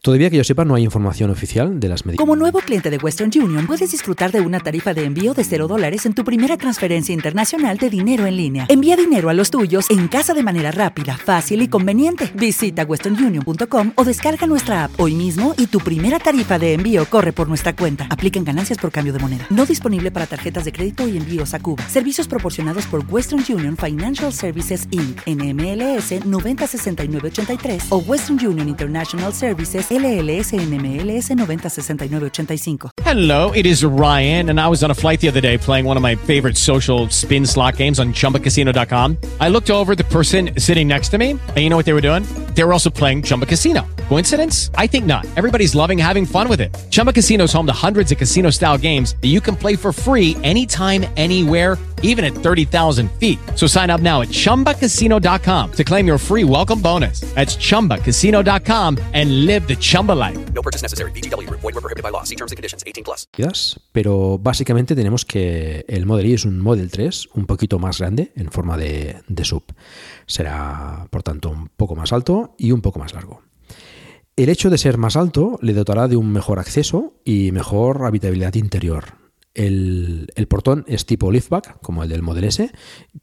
Todavía que yo sepa, no hay información oficial de las medidas. Como nuevo cliente de Western Union, puedes disfrutar de una tarifa de envío de 0 dólares en tu primera transferencia internacional de dinero en línea. Envía dinero a los tuyos en casa de manera rápida, fácil y conveniente. Visita westernunion.com o descarga nuestra app hoy mismo y tu primera tarifa de envío corre por nuestra cuenta. Aplican ganancias por cambio de moneda. No disponible para tarjetas de crédito y envíos a Cuba. Servicios proporcionados por Western Union Financial Services Inc. NMLS 906983 o Western Union International Services LLS NMLS 906985. Hello, it is Ryan, and I was on a flight the other day playing one of my favorite social spin slot games on chumbacasino.com. I looked over the person sitting next to me, and you know what they were doing? They were also playing Chumba Casino. Coincidence? I think not. Everybody's loving having fun with it. Chumba Casino is home to hundreds of casino style games that you can play for free anytime, anywhere, even at 30,000 feet. So sign up now at chumbacasino.com to claim your free welcome bonus. That's chumbacasino.com and live the Chumba life. No purchase necessary. DTW, void, were prohibited by law. See terms and conditions 18 plus. Pero básicamente tenemos que el Model Y es un Model 3 un poquito más grande en forma de, de sub. Será, por tanto, un poco más alto y un poco más largo. El hecho de ser más alto le dotará de un mejor acceso y mejor habitabilidad interior. El, portón es tipo liftback, como el del Model S,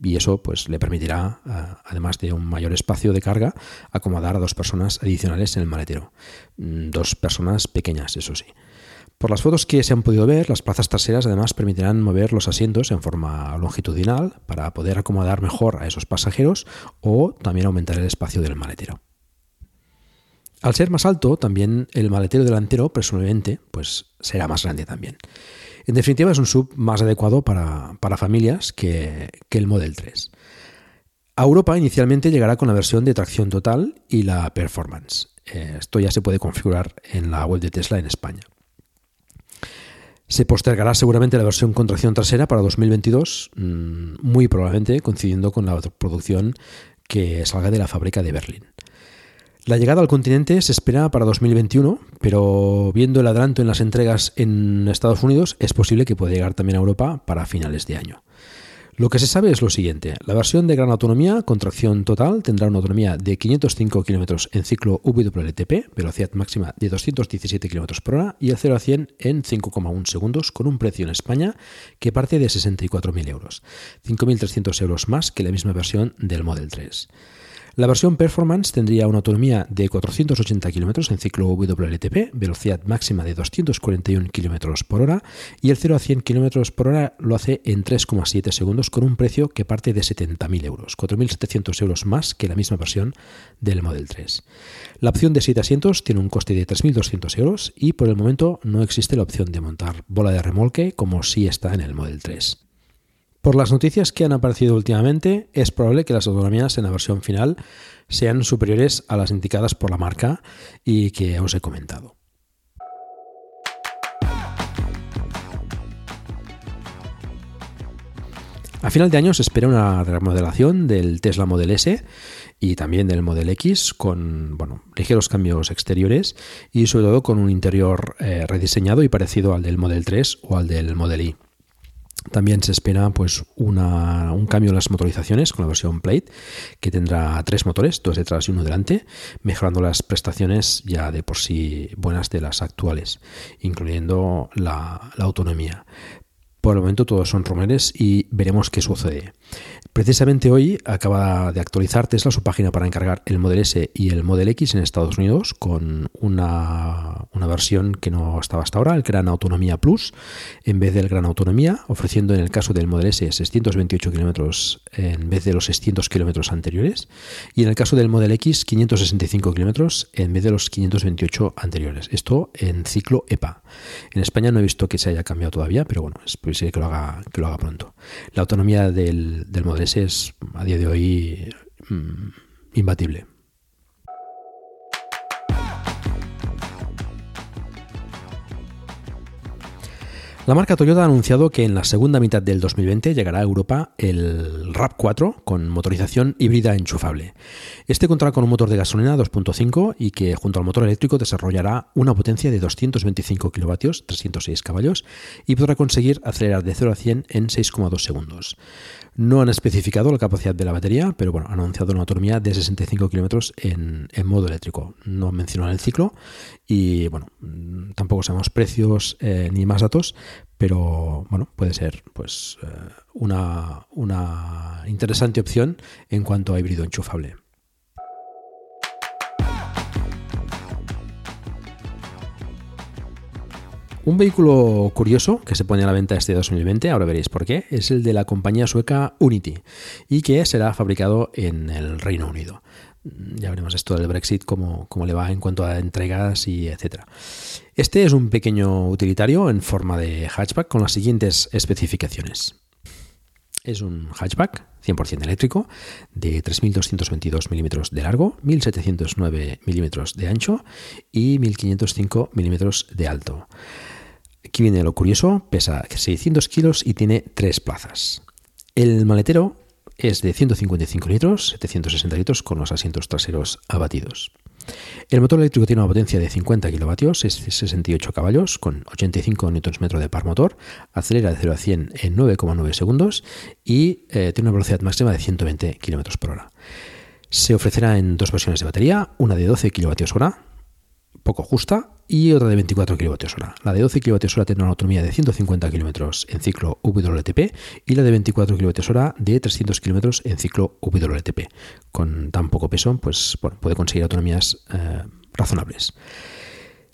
y eso pues, le permitirá, además de un mayor espacio de carga, acomodar a dos personas adicionales en el maletero. Mm, dos personas pequeñas, eso sí. Por las fotos que se han podido ver, las plazas traseras además permitirán mover los asientos en forma longitudinal para poder acomodar mejor a esos pasajeros o también aumentar el espacio del maletero. Al ser más alto, también el maletero delantero, presumiblemente, pues será más grande también. En definitiva, es un sub más adecuado para, familias que, el Model 3. A Europa inicialmente llegará con la versión de tracción total y la Performance. Eh, esto ya se puede configurar en la web de Tesla en España. Se postergará seguramente la versión con tracción trasera para 2022, mm, muy probablemente coincidiendo con la producción que salga de la fábrica de Berlín. La llegada al continente se espera para 2021, pero viendo el adelanto en las entregas en Estados Unidos, es posible que pueda llegar también a Europa para finales de año. Lo que se sabe es lo siguiente, la versión de gran autonomía con tracción total tendrá una autonomía de 505 km en ciclo WLTP, velocidad máxima de 217 km por hora y el 0 a 100 en 5,1 segundos con un precio en España que parte de 64.000 euros, 5.300 euros más que la misma versión del Model 3. La versión Performance tendría una autonomía de 480 km en ciclo WLTP, velocidad máxima de 241 km por hora y el 0 a 100 km por hora lo hace en 3,7 segundos con un precio que parte de 70.000 euros, 4.700 euros más que la misma versión del Model 3. La opción de 7 asientos tiene un coste de 3.200 euros y por el momento no existe la opción de montar bola de remolque como sí está en el Model 3. Por las noticias que han aparecido últimamente, es probable que las autonomías en la versión final sean superiores a las indicadas por la marca y que os he comentado. A final de año se espera una remodelación del Tesla Model S y también del Model X con ligeros cambios exteriores y sobre todo con un interior eh, rediseñado y parecido al del Model 3 o al del Model Y. También se espera pues, un cambio en las motorizaciones con la versión Plate, que tendrá tres motores, dos detrás y uno delante, mejorando las prestaciones ya de por sí buenas de las actuales, incluyendo la autonomía. Por el momento todos son rumores y veremos qué sucede. Precisamente hoy acaba de actualizar Tesla su página para encargar el Model S y el Model X en Estados Unidos con una, versión que no estaba hasta ahora, el Gran Autonomía Plus, en vez del Gran Autonomía, ofreciendo en el caso del Model S 628 kilómetros en vez de los 600 kilómetros anteriores, y en el caso del Model X 565 kilómetros en vez de los 528 anteriores. Esto en ciclo EPA. En España no he visto que se haya cambiado todavía, pero bueno, es posible que lo haga, que lo haga pronto. La autonomía del, del Model es a día de hoy mm, imbatible. La marca Toyota ha anunciado que en la segunda mitad del 2020 llegará a Europa el RAP4 con motorización híbrida enchufable. Este contará con un motor de gasolina 2.5 y que junto al motor eléctrico desarrollará una potencia de 225 kilovatios, 306 caballos, y podrá conseguir acelerar de 0 a 100 en 6,2 segundos. No han especificado la capacidad de la batería, pero bueno, han anunciado una autonomía de 65 kilómetros en, modo eléctrico. No mencionan el ciclo y bueno, tampoco sabemos precios eh, ni más datos, pero bueno, puede ser pues eh, una, una interesante opción en cuanto a híbrido enchufable. Un vehículo curioso que se pone a la venta este 2020, ahora veréis por qué, es el de la compañía sueca Unity y que será fabricado en el Reino Unido. Ya veremos esto del Brexit, cómo, cómo le va en cuanto a entregas y etcétera. Este es un pequeño utilitario en forma de hatchback con las siguientes especificaciones. Es un hatchback 100% eléctrico de 3.222 milímetros de largo, 1.709 milímetros de ancho y 1.505 milímetros de alto. Aquí viene lo curioso, pesa 600 kilos y tiene tres plazas. El maletero es de 155 litros, 760 litros con los asientos traseros abatidos. El motor eléctrico tiene una potencia de 50 kilovatios, es 68 caballos, con 85 Nm de par motor, acelera de 0 a 100 en 9,9 segundos y eh, tiene una velocidad máxima de 120 km por hora. Se ofrecerá en dos versiones de batería, una de 12 kWh, poco justa, y otra de 24 kWh. La de 12 kWh tiene una autonomía de 150 km en ciclo WLTP y la de 24 kWh de 300 km en ciclo WLTP. Con tan poco peso, pues puede conseguir autonomías eh, razonables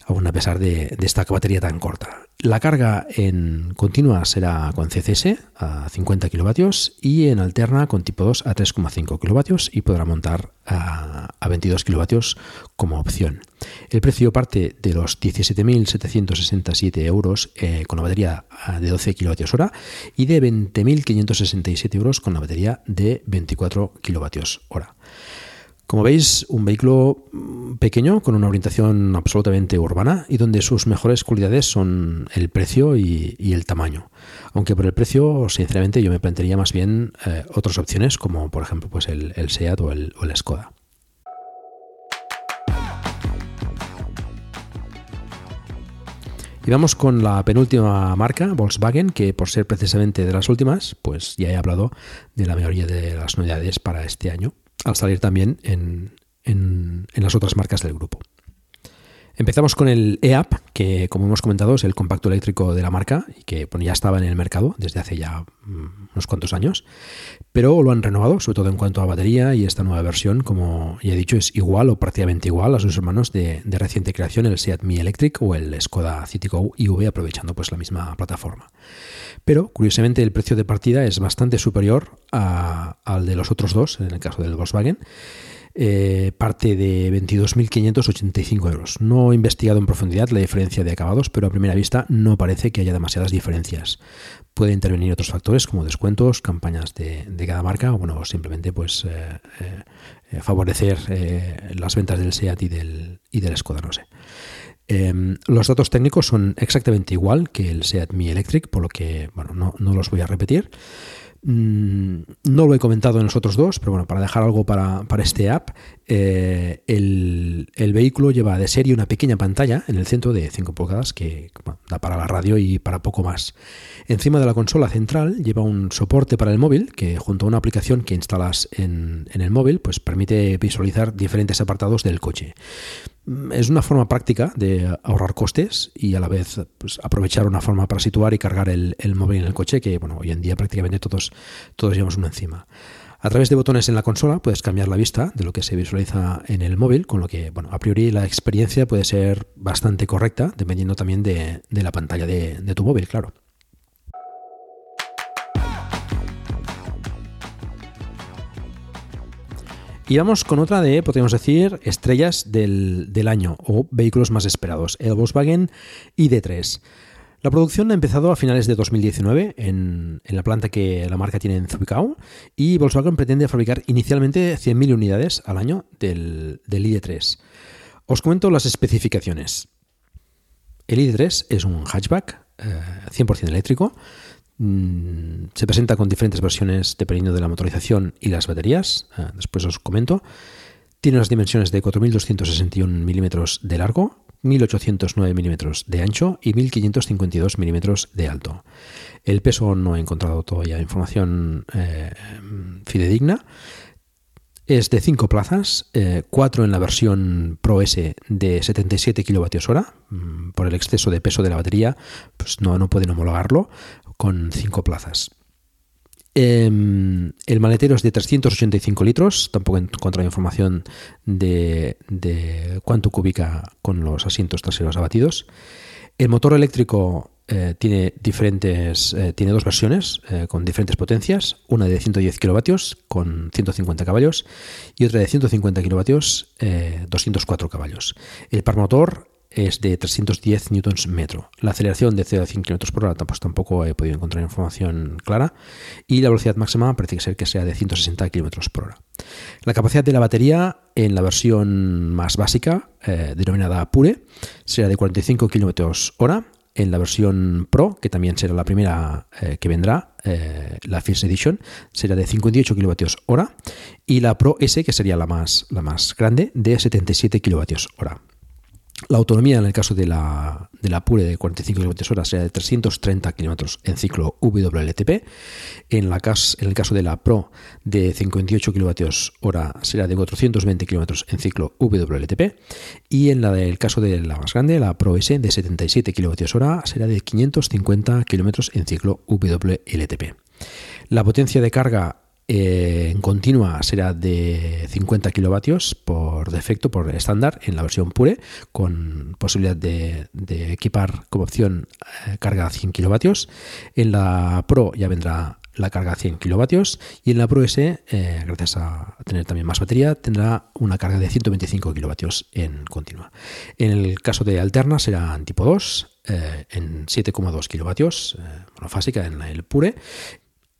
aún a pesar de, esta batería tan corta. La carga en continua será con CCS a 50 kilovatios y en alterna con tipo 2 a 3,5 kilovatios y podrá montar a, 22 kilovatios como opción. El precio parte de los 17.767 euros eh, con la batería de 12 kilovatios hora y de 20.567 euros con la batería de 24 kilovatios hora. Como veis, un vehículo mm, pequeño con una orientación absolutamente urbana y donde sus mejores cualidades son el precio y, el tamaño. Aunque por el precio, sinceramente, yo me plantearía más bien eh, otras opciones como por ejemplo pues el, SEAT o el, o el Skoda. Y vamos con la penúltima marca, Volkswagen, que por ser precisamente de las últimas, pues ya he hablado de la mayoría de las novedades para este año al salir también en, las otras marcas del grupo. Empezamos con el EAP, que como hemos comentado es el compacto eléctrico de la marca y que ya estaba en el mercado desde hace ya mm, unos cuantos años, pero lo han renovado, sobre todo en cuanto a batería y esta nueva versión, como ya he dicho, es igual o prácticamente igual a sus hermanos de, reciente creación, el Seat Mi Electric o el Skoda Citigo IV, aprovechando pues la misma plataforma. Pero curiosamente el precio de partida es bastante superior al de los otros dos, en el caso del Volkswagen eh, parte de 22.585 euros. No he investigado en profundidad la diferencia de acabados, pero a primera vista no parece que haya demasiadas diferencias. Puede intervenir otros factores como descuentos, campañas de, cada marca o bueno, simplemente pues eh, eh, favorecer las ventas del SEAT y del, y del Skoda, no sé. Em, los datos técnicos son exactamente igual que el SEAT Mi Electric, por lo que bueno, no, no los voy a repetir. Mm, no lo he comentado en los otros dos, pero bueno, para dejar algo para, este app, eh, el, vehículo lleva de serie una pequeña pantalla en el centro de 5 pulgadas que da para la radio y para poco más. Encima de la consola central lleva un soporte para el móvil que junto a una aplicación que instalas en, en el móvil pues permite visualizar diferentes apartados del coche. Mm, es una forma práctica de ahorrar costes y a la vez pues, aprovechar una forma para situar y cargar el, móvil en el coche, que bueno, hoy en día prácticamente todos, todos llevamos uno encima. A través de botones en la consola puedes cambiar la vista de lo que se visualiza en el móvil, con lo que, bueno, a priori la experiencia puede ser bastante correcta, dependiendo también de, la pantalla de tu móvil, claro. Y vamos con otra de, podríamos decir, estrellas del, año o vehículos más esperados, el Volkswagen ID3. La producción ha empezado a finales de 2019 en, la planta que la marca tiene en Zwickau y Volkswagen pretende fabricar inicialmente 100.000 unidades al año del, ID3. Os comento las especificaciones. El ID3 es un hatchback 100% eh, eléctrico Mm, se presenta con diferentes versiones dependiendo de la motorización y las baterías. Ah, después os comento. Tiene las dimensiones de 4.261 milímetros de largo, 1.809 milímetros de ancho y 1.552 milímetros de alto. El peso no he encontrado todavía información eh, fidedigna. Es de 5 plazas, 4 eh, en la versión Pro S de 77 kWh. Mm, por el exceso de peso de la batería, pues no, no pueden homologarlo con 5 plazas. Em, el maletero es de 385 litros, tampoco he encontrado información de, cuánto cubica con los asientos traseros abatidos. El motor eléctrico eh, tiene diferentes, eh, tiene dos versiones eh, con diferentes potencias, una de 110 kilovatios con 150 caballos y otra de 150 kilovatios 204 caballos. El par motor es de 310 newtons metro. La aceleración de 0 a 100 km por hora pues tampoco he podido encontrar información clara. Y la velocidad máxima parece ser que sea de 160 km por hora. La capacidad de la batería en la versión más básica, eh, denominada Pure, será de 45 km hora. En la versión Pro, que también será la primera eh, que vendrá, eh, la First Edition, será de 58 kWh. Y la Pro S, que sería la más, la más grande, de 77 kWh. La autonomía en el caso de la, de Pure de 45 km/h será de 330 km en ciclo WLTP. En, la en el caso de la Pro de 58 kWh será de 420 km en ciclo WLTP. Y en la del caso de la más grande, la Pro S de 77 kWh será de 550 km en ciclo WLTP. La potencia de carga eh, en continua será de 50 kilovatios por defecto, por estándar, en la versión pure, con posibilidad de, equipar como opción eh, carga a 100 kilovatios. En la Pro ya vendrá la carga a 100 kilovatios y en la Pro S, eh, gracias a tener también más batería, tendrá una carga de 125 kilovatios en continua. En el caso de alterna será tipo 2 en 7,2 kilovatios, monofásica en el pure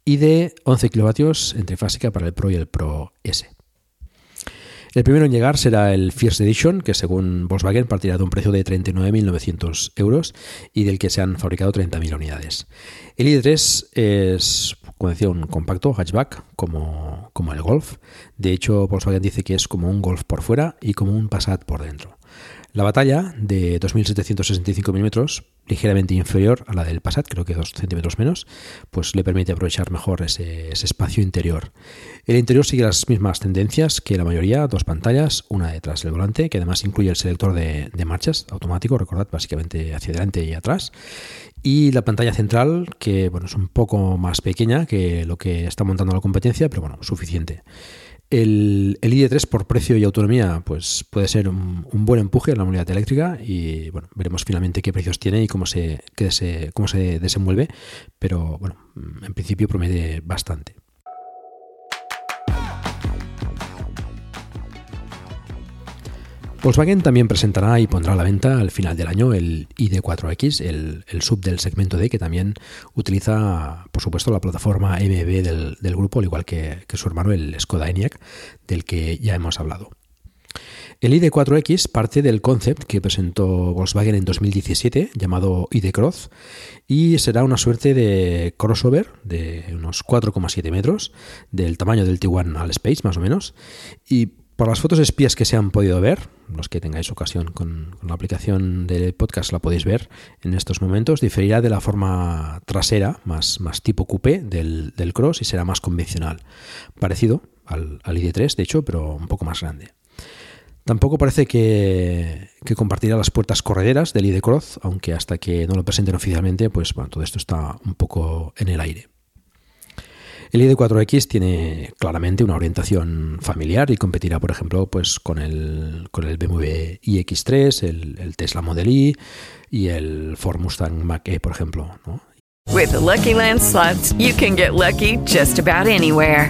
y de 11 kilovatios en trifásica para el Pro y el Pro S. El primero en llegar será el First Edition, que según Volkswagen partirá de un precio de 39.900 euros y del que se han fabricado 30.000 unidades. El ID3 es, como decía, un compacto hatchback como, como el Golf. De hecho, Volkswagen dice que es como un Golf por fuera y como un Passat por dentro. La batalla de 2.765 milímetros, ligeramente inferior a la del Passat, creo que 2 centímetros menos, pues le permite aprovechar mejor ese, espacio interior. El interior sigue las mismas tendencias que la mayoría, dos pantallas, una detrás del volante, que además incluye el selector de, marchas automático, recordad, básicamente hacia adelante y atrás. Y la pantalla central, que bueno, es un poco más pequeña que lo que está montando la competencia, pero bueno, suficiente. El, ID3 por precio y autonomía pues puede ser un, buen empuje en la movilidad eléctrica y bueno, veremos finalmente qué precios tiene y cómo se, cómo se desenvuelve, pero bueno, en principio promete bastante. Volkswagen también presentará y pondrá a la venta al final del año el ID4X, el, sub del segmento D, que también utiliza, por supuesto, la plataforma MB del, grupo, al igual que, su hermano, el Skoda Enyaq, del que ya hemos hablado. El ID4X parte del concept que presentó Volkswagen en 2017 llamado ID-Cross y será una suerte de crossover de unos 4,7 metros del tamaño del Tiguan al Space más o menos y por las fotos espías que se han podido ver, los que tengáis ocasión con, la aplicación del podcast la podéis ver en estos momentos, diferirá de la forma trasera, más, tipo coupé del, Cross y será más convencional, parecido al, al ID3 de hecho, pero un poco más grande. Tampoco parece que, compartirá las puertas correderas del ID Cross, aunque hasta que no lo presenten oficialmente, pues bueno, todo esto está un poco en el aire. El ID4X tiene claramente una orientación familiar y competirá, por ejemplo, pues con el, con el BMW iX3, el, Tesla Model Y y el Ford Mustang Mach-E, por ejemplo. With Lucky Land slots, you can get lucky just about anywhere.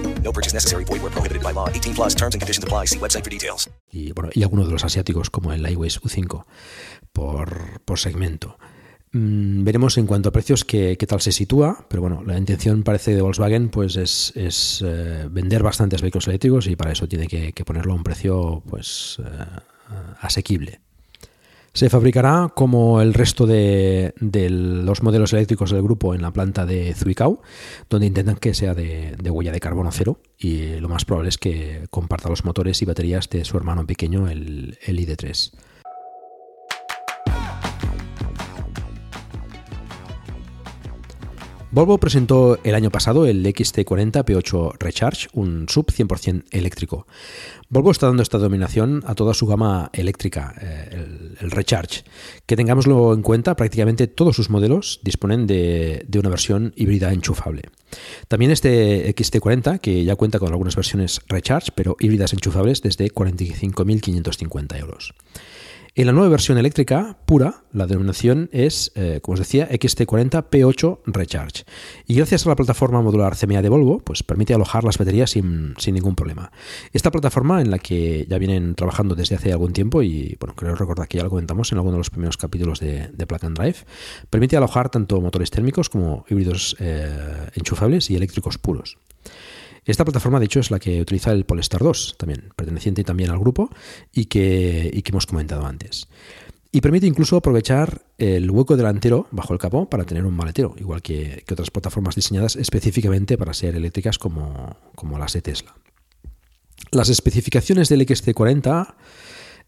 No purchase necessary. Void where prohibited by law. 18 plus terms and conditions apply. See website for details. Y, bueno, y algunos de los asiáticos como el iWays U5 por, por segmento. Mm, veremos en cuanto a precios qué, qué, tal se sitúa, pero bueno, la intención parece de Volkswagen pues es, es eh, vender bastantes vehículos eléctricos y para eso tiene que, que ponerlo a un precio pues eh, asequible. Se fabricará como el resto de, los modelos eléctricos del grupo en la planta de Zuicao, donde intentan que sea de, huella de carbono cero y lo más probable es que comparta los motores y baterías de su hermano pequeño, el, el ID3. Volvo presentó el año pasado el XT40 P8 Recharge, un sub 100% eléctrico. Volvo está dando esta dominación a toda su gama eléctrica, eh, el, Recharge. Que tengámoslo en cuenta, prácticamente todos sus modelos disponen de, de una versión híbrida enchufable. También este XT40, que ya cuenta con algunas versiones Recharge, pero híbridas enchufables desde 45.550 euros. En la nueva versión eléctrica pura, la denominación es, eh, como os decía, XT40 P8 Recharge. Y gracias a la plataforma modular CMA de Volvo, pues permite alojar las baterías sin, ningún problema. Esta plataforma, en la que ya vienen trabajando desde hace algún tiempo, y bueno, creo recordar que ya lo comentamos en alguno de los primeros capítulos de, de Plug and Drive, permite alojar tanto motores térmicos como híbridos eh, enchufables y eléctricos puros. Esta plataforma, de hecho, es la que utiliza el Polestar 2, también perteneciente también al grupo y que, hemos comentado antes. Y permite incluso aprovechar el hueco delantero bajo el capó para tener un maletero, igual que, otras plataformas diseñadas específicamente para ser eléctricas como, como las de Tesla. Las especificaciones del XC40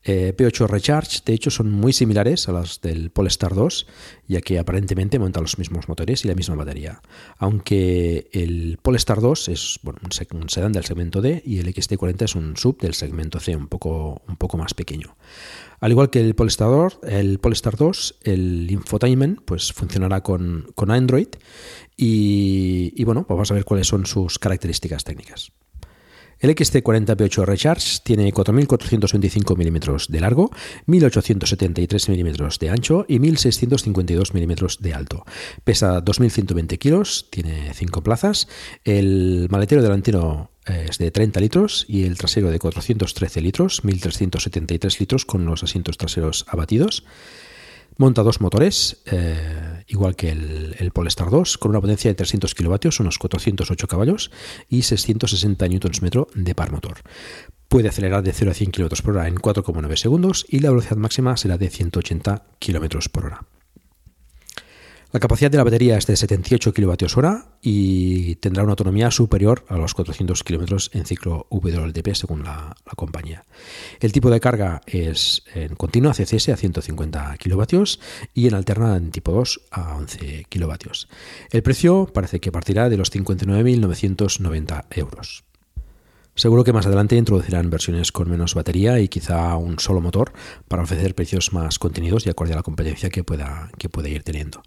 eh, P8 Recharge, de hecho, son muy similares a las del Polestar 2, ya que aparentemente montan los mismos motores y la misma batería. Aunque el Polestar 2 es un sedán del segmento D y el XT40 es un sub del segmento C, un poco, más pequeño. Al igual que el Polestar, el Polestar 2, el infotainment pues, funcionará con, Android y, bueno, vamos a ver cuáles son sus características técnicas. El XT40P8 Recharge tiene 4.425 mm de largo, 1.873 mm de ancho y 1.652 mm de alto. Pesa 2.120 kilos, tiene 5 plazas. El maletero delantero es de 30 litros y el trasero de 413 litros, 1.373 litros con los asientos traseros abatidos. Monta dos motores, eh, igual que el, Polestar 2, con una potencia de 300 kilovatios, unos 408 caballos y 660 Nm de par motor. Puede acelerar de 0 a 100 km por hora en 4,9 segundos y la velocidad máxima será de 180 km por hora. La capacidad de la batería es de 78 kWh y tendrá una autonomía superior a los 400 km en ciclo WLTP según la, compañía. El tipo de carga es en continua CCS a 150 kW y en alterna en tipo 2 a 11 kW. El precio parece que partirá de los 59.990 euros. Seguro que más adelante introducirán versiones con menos batería y quizá un solo motor para ofrecer precios más contenidos y acorde a la competencia que pueda, que pueda ir teniendo.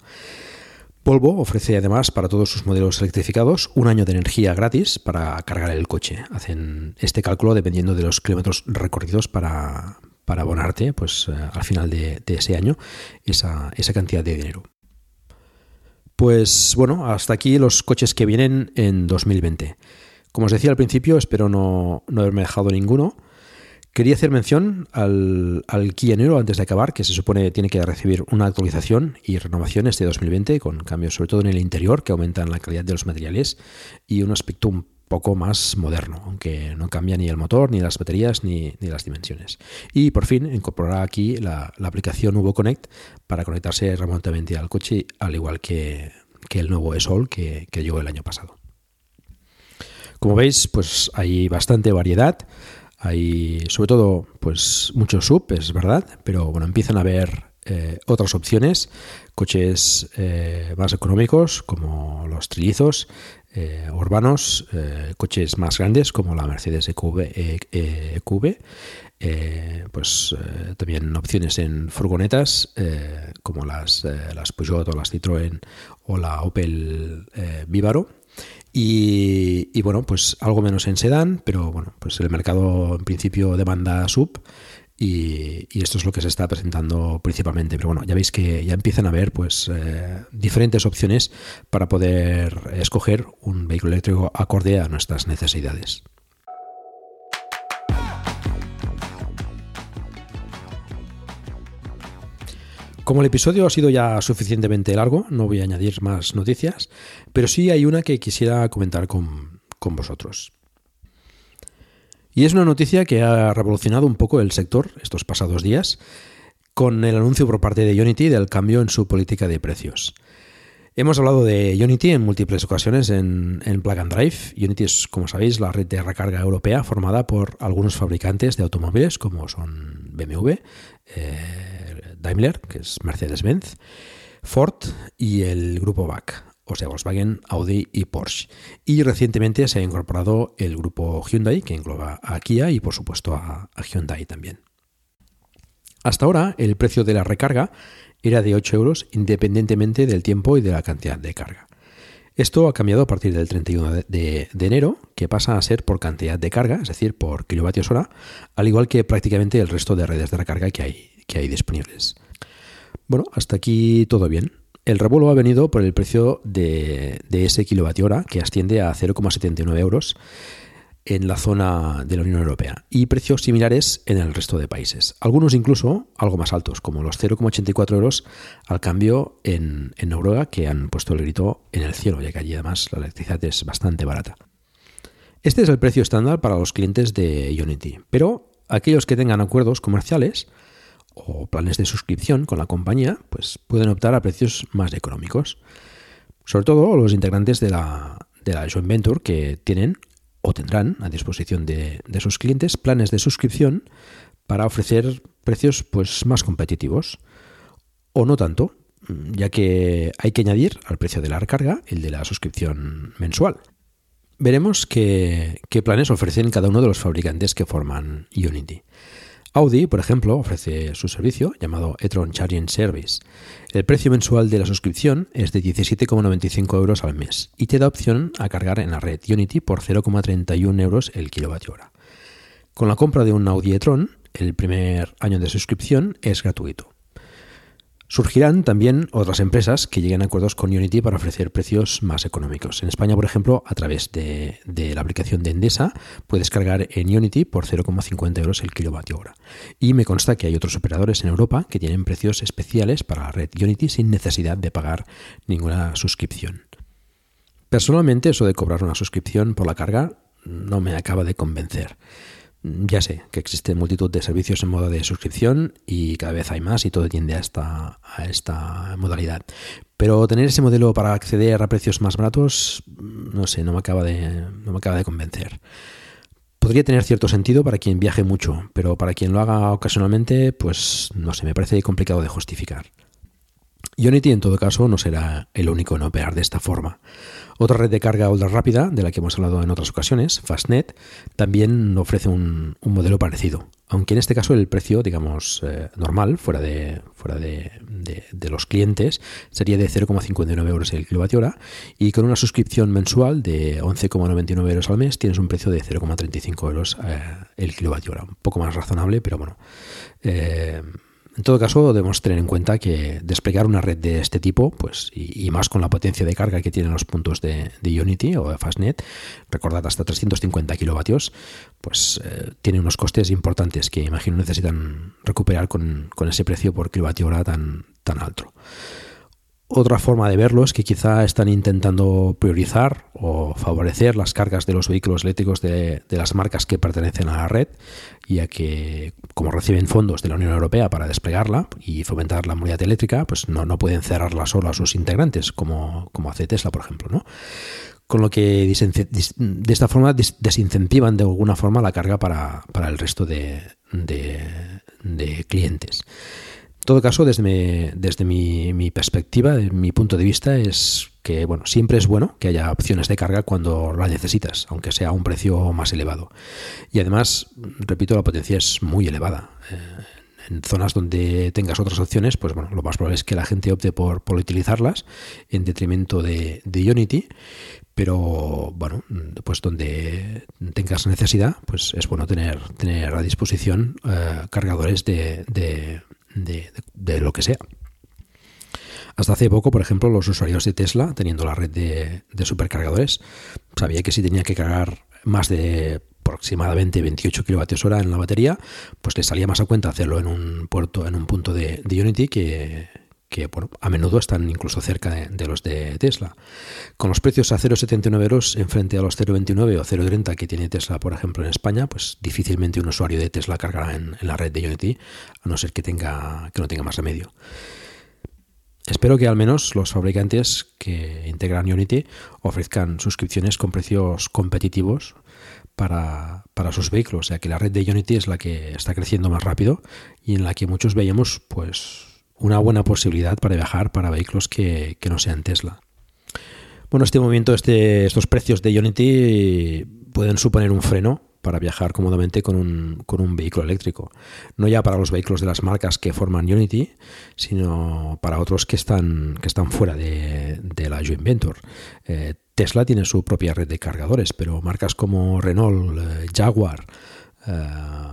Volvo ofrece además para todos sus modelos electrificados un año de energía gratis para cargar el coche. Hacen este cálculo dependiendo de los kilómetros recorridos para, abonarte pues, eh, al final de, ese año esa, esa cantidad de dinero. Pues bueno, hasta aquí los coches que vienen en 2020. Como os decía al principio, espero no, haberme dejado ninguno. Quería hacer mención al, al, Kia Niro antes de acabar, que se supone tiene que recibir una actualización y renovación este 2020, con cambios sobre todo en el interior que aumentan la calidad de los materiales y un aspecto un poco más moderno, aunque no cambia ni el motor, ni las baterías, ni, las dimensiones. Y por fin incorporará aquí la, aplicación Uvo Connect para conectarse remotamente al coche, al igual que, el nuevo eSol que, que llegó el año pasado. Como veis, pues hay bastante variedad. Hay sobre todo pues muchos sub, es verdad, pero bueno, empiezan a haber eh, otras opciones, coches eh, más económicos como los trillizos, eh, urbanos, coches más grandes como la Mercedes EQV, EQV pues también opciones en furgonetas como las, las Peugeot o las Citroën o la Opel Vivaro y, bueno, pues algo menos en sedán, pero bueno, pues el mercado en principio demanda sub y, esto es lo que se está presentando principalmente. Pero bueno, ya veis que ya empiezan a haber pues eh, diferentes opciones para poder escoger un vehículo eléctrico acorde a nuestras necesidades. Como el episodio ha sido ya suficientemente largo, no voy a añadir más noticias, pero sí hay una que quisiera comentar con, vosotros. Y es una noticia que ha revolucionado un poco el sector estos pasados días, con el anuncio por parte de Unity del cambio en su política de precios. Hemos hablado de Unity en múltiples ocasiones en, en Plug and Drive. Unity es, como sabéis, la red de recarga europea formada por algunos fabricantes de automóviles como son BMW, eh, Daimler, que es Mercedes-Benz, Ford y el grupo BAC, o sea, Volkswagen, Audi y Porsche. Y recientemente se ha incorporado el grupo Hyundai, que engloba a Kia y por supuesto a, Hyundai también. Hasta ahora el precio de la recarga era de 8 euros independientemente del tiempo y de la cantidad de carga. Esto ha cambiado a partir del 31 de, enero, que pasa a ser por cantidad de carga, es decir, por kilovatios hora, al igual que prácticamente el resto de redes de recarga que hay que hay disponibles. Bueno, hasta aquí todo bien. El revuelo ha venido por el precio de, ese kilovatio hora, que asciende a 0,79 euros en la zona de la Unión Europea y precios similares en el resto de países. Algunos incluso algo más altos, como los 0,84 euros al cambio en, en, Noruega, que han puesto el grito en el cielo, ya que allí además la electricidad es bastante barata. Este es el precio estándar para los clientes de Unity, pero aquellos que tengan acuerdos comerciales o planes de suscripción con la compañía, pues pueden optar a precios más económicos. Sobre todo los integrantes de la, de la venture que tienen o tendrán a disposición de, sus clientes planes de suscripción para ofrecer precios pues, más competitivos. O no tanto, ya que hay que añadir al precio de la recarga el de la suscripción mensual. Veremos qué planes ofrecen cada uno de los fabricantes que forman Unity. Audi, por ejemplo, ofrece su servicio llamado e-tron Charging Service. El precio mensual de la suscripción es de 17,95 euros al mes y te da opción a cargar en la red Unity por 0,31 euros el kilovatio hora. Con la compra de un Audi e-tron, el primer año de suscripción es gratuito. Surgirán también otras empresas que lleguen a acuerdos con Unity para ofrecer precios más económicos. En España, por ejemplo, a través de, la aplicación de Endesa, puedes cargar en Unity por 0,50 euros el kilovatio hora. Y me consta que hay otros operadores en Europa que tienen precios especiales para la red Unity sin necesidad de pagar ninguna suscripción. Personalmente, eso de cobrar una suscripción por la carga no me acaba de convencer. Ya sé que existe multitud de servicios en modo de suscripción y cada vez hay más y todo tiende a esta, a esta modalidad. Pero tener ese modelo para acceder a precios más baratos, no sé, no me acaba de, no me acaba de convencer. Podría tener cierto sentido para quien viaje mucho, pero para quien lo haga ocasionalmente, pues no sé, me parece complicado de justificar. Unity en todo caso no será el único en operar de esta forma. Otra red de carga ultra rápida, de la que hemos hablado en otras ocasiones, Fastnet, también ofrece un, modelo parecido, aunque en este caso el precio, digamos, eh, normal, fuera, de, fuera de, los clientes, sería de 0,59 euros el kilovatio hora y con una suscripción mensual de 11,99 euros al mes tienes un precio de 0,35 euros eh, el kilovatio hora. Un poco más razonable, pero bueno. Eh, en todo caso, debemos tener en cuenta que desplegar una red de este tipo, pues, y, más con la potencia de carga que tienen los puntos de, Unity o de Fastnet, recordad hasta 350 kilovatios, pues eh, tiene unos costes importantes que imagino necesitan recuperar con, ese precio por kilovatio hora tan, tan alto. Otra forma de verlo es que quizá están intentando priorizar o favorecer las cargas de los vehículos eléctricos de, las marcas que pertenecen a la red, ya que como reciben fondos de la Unión Europea para desplegarla y fomentar la movilidad eléctrica, pues no, no pueden cerrarla solo a sus integrantes, como, como hace Tesla, por ejemplo. ¿no? Con lo que de esta forma desincentivan de alguna forma la carga para, el resto de, de clientes. Todo caso, desde, desde mi, perspectiva, mi punto de vista, es que bueno, siempre es bueno que haya opciones de carga cuando la necesitas, aunque sea a un precio más elevado. Y además, repito, la potencia es muy elevada. Eh, en zonas donde tengas otras opciones, pues bueno, lo más probable es que la gente opte por, utilizarlas en detrimento de, Unity, pero bueno, pues donde tengas necesidad, pues es bueno tener, tener a disposición eh, cargadores de, lo que sea. Hasta hace poco, por ejemplo, los usuarios de Tesla, teniendo la red de, supercargadores, sabía que si tenía que cargar más de aproximadamente 28 kilovatios hora en la batería, pues les salía más a cuenta hacerlo en un puerto, en un punto de Unity que, que a menudo están incluso cerca de, los de Tesla. Con los precios a 0,79 euros en frente a los 0,29 o 0,30 que tiene Tesla, por ejemplo, en España, pues difícilmente un usuario de Tesla cargará en, la red de Unity, a no ser que, tenga, que no tenga más remedio. Espero que al menos los fabricantes que integran Unity ofrezcan suscripciones con precios competitivos para, para, sus vehículos, ya que la red de Unity es la que está creciendo más rápido y en la que muchos veíamos pues una buena posibilidad para viajar para vehículos que, no sean Tesla. Bueno, este momento, este, estos precios de Unity pueden suponer un freno para viajar cómodamente con un, con un, vehículo eléctrico. No ya para los vehículos de las marcas que forman Unity, sino para otros que están, que están fuera de, la joint. Eh, Tesla tiene su propia red de cargadores, pero marcas como Renault, eh, Jaguar, eh,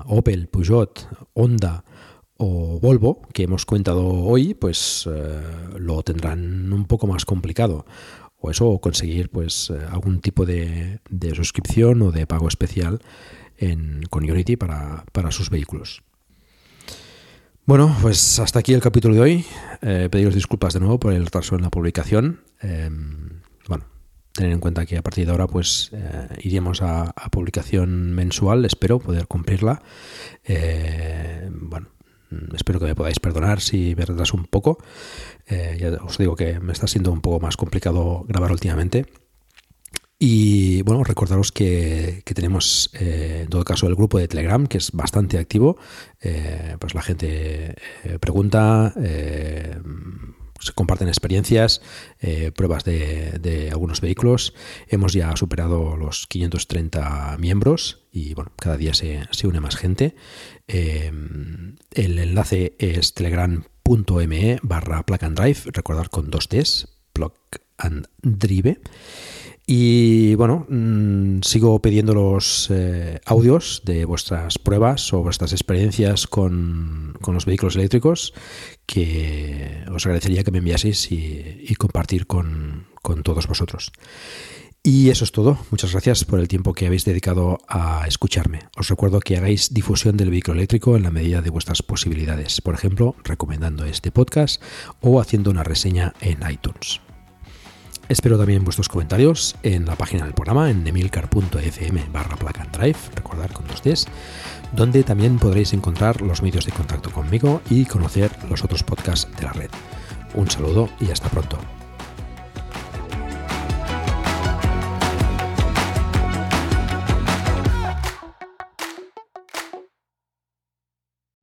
Opel, Peugeot, Honda, o Volvo, que hemos contado hoy, pues eh, lo tendrán un poco más complicado. O eso, conseguir pues eh, algún tipo de, suscripción o de pago especial en, con Unity para, sus vehículos. Bueno, pues hasta aquí el capítulo de hoy. Eh, pediros disculpas de nuevo por el retraso en la publicación. Em, bueno, tener en cuenta que a partir de ahora pues iremos a, publicación mensual, espero poder cumplirla. bueno, espero que me podáis perdonar si me retraso un poco. Eh, ya os digo que me está siendo un poco más complicado grabar últimamente. Y bueno, recordaros que, tenemos eh, en todo caso el grupo de Telegram, que es bastante activo. Eh, pues la gente pregunta, se comparten experiencias, pruebas de, algunos vehículos. Hemos ya superado los 530 miembros y bueno, cada día se, se une más gente. Em, el enlace es telegram.me barra plug and drive, recordar con dos Ts, plug and drive. Y bueno, mm, sigo pidiendo los eh, audios de vuestras pruebas o vuestras experiencias con, los vehículos eléctricos que os agradecería que me enviaseis y, compartir con, con todos vosotros. Y eso es todo. Muchas gracias por el tiempo que habéis dedicado a escucharme. Os recuerdo que hagáis difusión del vehículo eléctrico en la medida de vuestras posibilidades. Por ejemplo, recomendando este podcast o haciendo una reseña en iTunes. Espero también vuestros comentarios en la página del programa en emilcar.fm barra recordar con dos Ds, donde también podréis encontrar los medios de contacto conmigo y conocer los otros podcasts de la red. Un saludo y hasta pronto.